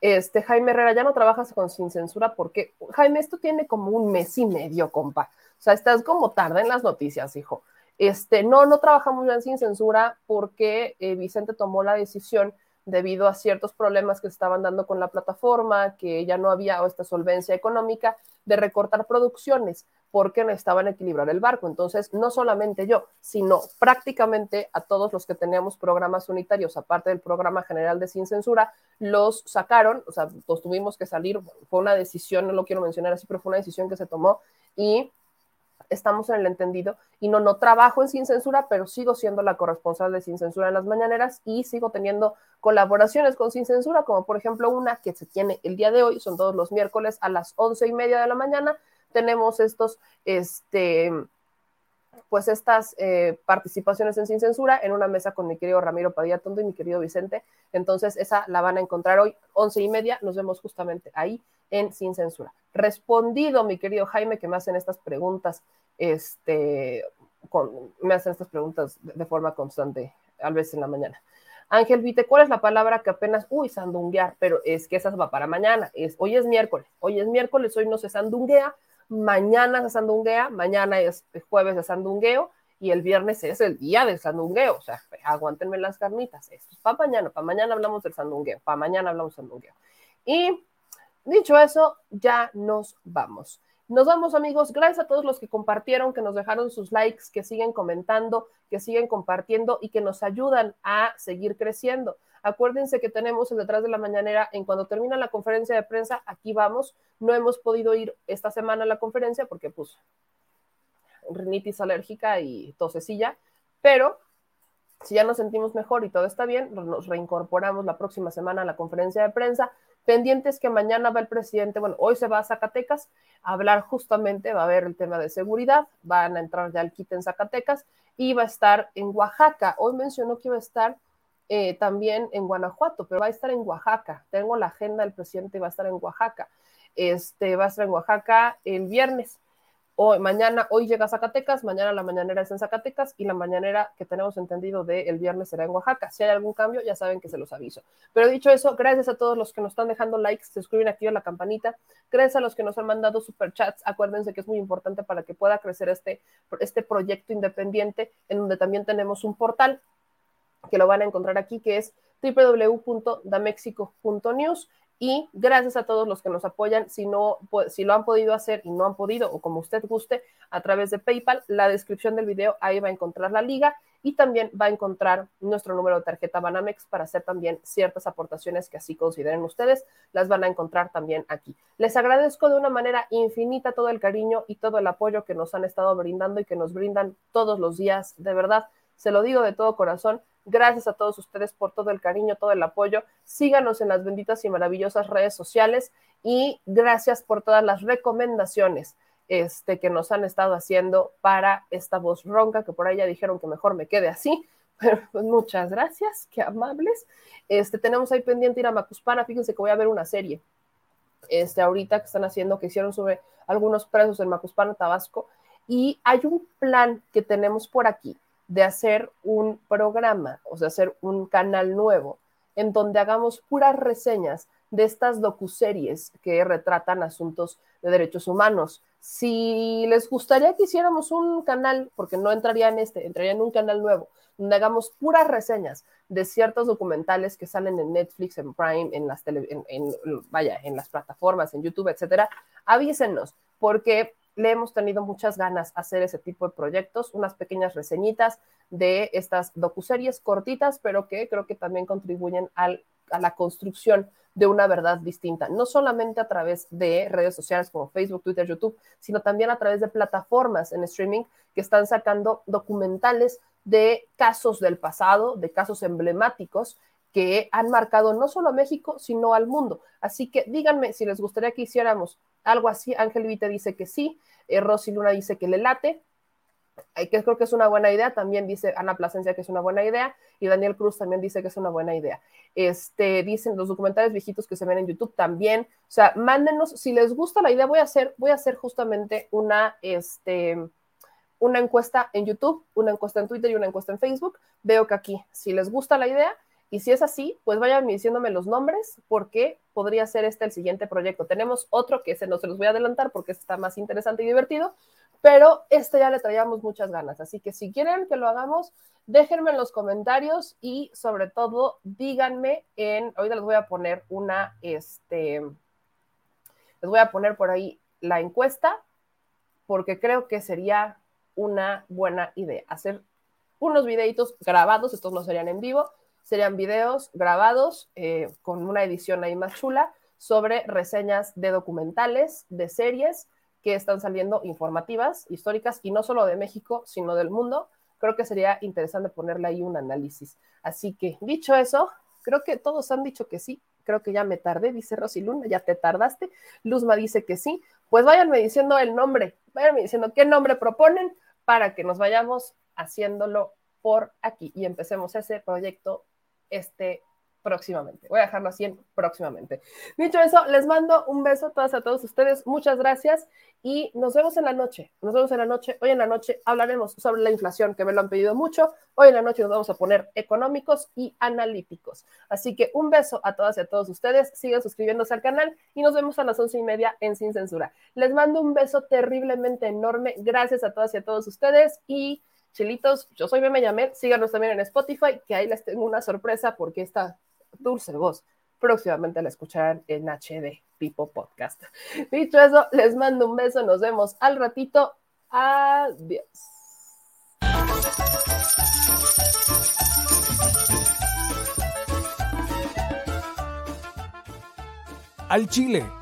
Speaker 1: Este Jaime Herrera, ya no trabajas con sin censura porque Jaime, esto tiene como un mes y medio, compa. O sea, estás como tarde en las noticias, hijo. Este, no, no trabajamos ya sin censura porque eh, Vicente tomó la decisión debido a ciertos problemas que se estaban dando con la plataforma, que ya no había esta solvencia económica de recortar producciones porque necesitaban equilibrar el barco. Entonces, no solamente yo, sino prácticamente a todos los que teníamos programas unitarios, aparte del programa general de Sin Censura, los sacaron, o sea, pues tuvimos que salir, fue una decisión, no lo quiero mencionar así, pero fue una decisión que se tomó y estamos en el entendido y no, no trabajo en Sin Censura, pero sigo siendo la corresponsal de Sin Censura en las mañaneras y sigo teniendo colaboraciones con Sin Censura, como por ejemplo una que se tiene el día de hoy, son todos los miércoles a las once y media de la mañana, tenemos estos, este, pues estas eh, participaciones en Sin Censura en una mesa con mi querido Ramiro Padilla Tondo y mi querido Vicente. Entonces, esa la van a encontrar hoy, once y media. Nos vemos justamente ahí en Sin Censura. Respondido, mi querido Jaime, que me hacen estas preguntas, este, con, me hacen estas preguntas de, forma constante, a veces en la mañana. Ángel Vite, ¿cuál es la palabra que apenas, uy, sandunguear? Pero es que esa va para mañana. Hoy es miércoles, hoy es miércoles, hoy no se sandunguea, mañana se sandunguea, mañana es jueves de sandungueo y el viernes es el día del sandungueo. O sea, aguántenme las carnitas. Esto es para mañana, para mañana hablamos del sandungueo, para mañana hablamos del sandungueo. Y dicho eso, ya nos vamos. Nos vamos amigos, gracias a todos los que compartieron, que nos dejaron sus likes, que siguen comentando, que siguen compartiendo y que nos ayudan a seguir creciendo. Acuérdense que tenemos el detrás de la mañanera en cuando termina la conferencia de prensa, aquí vamos. No hemos podido ir esta semana a la conferencia porque pues rinitis alérgica y tosecilla, pero si ya nos sentimos mejor y todo está bien, nos reincorporamos la próxima semana a la conferencia de prensa. Pendientes que mañana va el presidente, bueno, hoy se va a Zacatecas a hablar justamente, va a haber el tema de seguridad, van a entrar ya al kit en Zacatecas y va a estar en Oaxaca. Hoy mencionó que iba a estar eh, también en Guanajuato, pero va a estar en Oaxaca. Tengo la agenda del presidente y va a estar en Oaxaca. Este va a estar en Oaxaca el viernes hoy, mañana, hoy llega a Zacatecas, mañana la mañanera es en Zacatecas y la mañanera que tenemos entendido de el viernes será en Oaxaca. Si hay algún cambio, ya saben que se los aviso. Pero dicho eso, gracias a todos los que nos están dejando likes, se suscriben, activan la campanita. Gracias a los que nos han mandado superchats. Acuérdense que es muy importante para que pueda crecer este, este proyecto independiente, en donde también tenemos un portal que lo van a encontrar aquí, que es www.damexico.news y gracias a todos los que nos apoyan, si, no, si lo han podido hacer y no han podido, o como usted guste, a través de PayPal, la descripción del video, ahí va a encontrar la liga y también va a encontrar nuestro número de tarjeta Banamex para hacer también ciertas aportaciones que así consideren ustedes, las van a encontrar también aquí. Les agradezco de una manera infinita todo el cariño y todo el apoyo que nos han estado brindando y que nos brindan todos los días, de verdad, se lo digo de todo corazón Gracias a todos ustedes por todo el cariño, todo el apoyo. Síganos en las benditas y maravillosas redes sociales y gracias por todas las recomendaciones este, que nos han estado haciendo para esta voz ronca, que por ahí ya dijeron que mejor me quede así. Pero pues muchas gracias, qué amables. Este, tenemos ahí pendiente ir a Macuspana. Fíjense que voy a ver una serie este, ahorita que están haciendo, que hicieron sobre algunos presos en Macuspana, Tabasco. Y hay un plan que tenemos por aquí de hacer un programa, o sea, hacer un canal nuevo en donde hagamos puras reseñas de estas docuseries que retratan asuntos de derechos humanos. Si les gustaría que hiciéramos un canal, porque no entraría en este, entraría en un canal nuevo, donde hagamos puras reseñas de ciertos documentales que salen en Netflix, en Prime, en las vaya, en las plataformas, en YouTube, etcétera, avísenos, porque le hemos tenido muchas ganas hacer ese tipo de proyectos, unas pequeñas reseñitas de estas docuseries cortitas, pero que creo que también contribuyen a la construcción de una verdad distinta, no solamente a través de redes sociales como Facebook, Twitter, YouTube, sino también a través de plataformas en streaming que están sacando documentales de casos del pasado, de casos emblemáticos que han marcado no solo a México, sino al mundo. Así que díganme si les gustaría que hiciéramos algo así. Ángel Vite dice que sí, eh, Rosy Luna dice que le late, que creo que es una buena idea, también dice Ana Plasencia que es una buena idea, y Daniel Cruz también dice que es una buena idea. Este, dicen los documentales viejitos que se ven en YouTube también, o sea, mándenos, si les gusta la idea, voy a hacer, voy a hacer justamente una, este, una encuesta en YouTube, una encuesta en Twitter y una encuesta en Facebook. Veo que aquí, si les gusta la idea, y si es así, pues vayan diciéndome los nombres porque podría ser este el siguiente proyecto. Tenemos otro que se, no se los voy a adelantar porque está más interesante y divertido, pero este ya le traíamos muchas ganas. Así que si quieren que lo hagamos, déjenme en los comentarios y sobre todo díganme en, ahorita les voy a poner una, este, les voy a poner por ahí la encuesta porque creo que sería una buena idea hacer unos videitos grabados, estos no serían en vivo, serían videos grabados eh, con una edición ahí más chula sobre reseñas de documentales, de series que están saliendo informativas, históricas, y no solo de México, sino del mundo. Creo que sería interesante ponerle ahí un análisis. Así que, dicho eso, creo que todos han dicho que sí. Creo que ya me tardé, dice Rosy Luna, ya te tardaste. Luzma dice que sí. Pues váyanme diciendo el nombre, váyanme diciendo qué nombre proponen para que nos vayamos haciéndolo por aquí y empecemos ese proyecto este próximamente. Voy a dejarlo así en próximamente. Dicho eso, les mando un beso a todas a todos ustedes. Muchas gracias y nos vemos en la noche. Nos vemos en la noche. Hoy en la noche hablaremos sobre la inflación, que me lo han pedido mucho. Hoy en la noche nos vamos a poner económicos y analíticos. Así que un beso a todas y a todos ustedes. Sigan suscribiéndose al canal y nos vemos a las once y media en Sin Censura. Les mando un beso terriblemente enorme. Gracias a todas y a todos ustedes y Chilitos, yo soy Meme Yamel, síganos también en Spotify, que ahí les tengo una sorpresa porque esta dulce voz próximamente la escucharán en HD. tipo podcast. Dicho eso, les mando un beso, nos vemos al ratito. Adiós.
Speaker 8: Al Chile.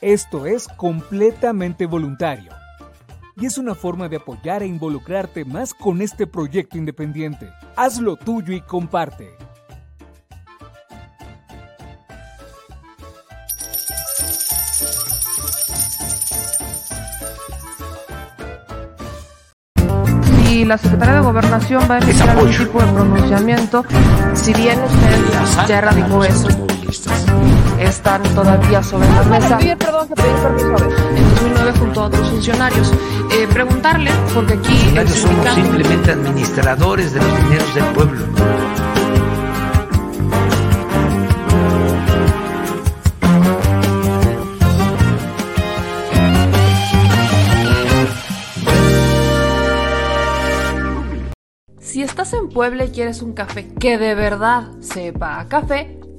Speaker 8: esto es completamente voluntario. Y es una forma de apoyar e involucrarte más con este proyecto independiente. Hazlo tuyo y comparte.
Speaker 9: Si la Secretaría de Gobernación va a emitir algún tipo de pronunciamiento, si bien usted ya erradicó eso, están todavía sobre la mesa.
Speaker 1: Pedir perdón, pedir permiso.
Speaker 9: En 2009 junto a otros funcionarios. Eh, preguntarle, porque aquí el
Speaker 4: Nosotros somos simplemente administradores de los dineros del pueblo.
Speaker 9: Si estás en Puebla y quieres un café que de verdad sepa a café,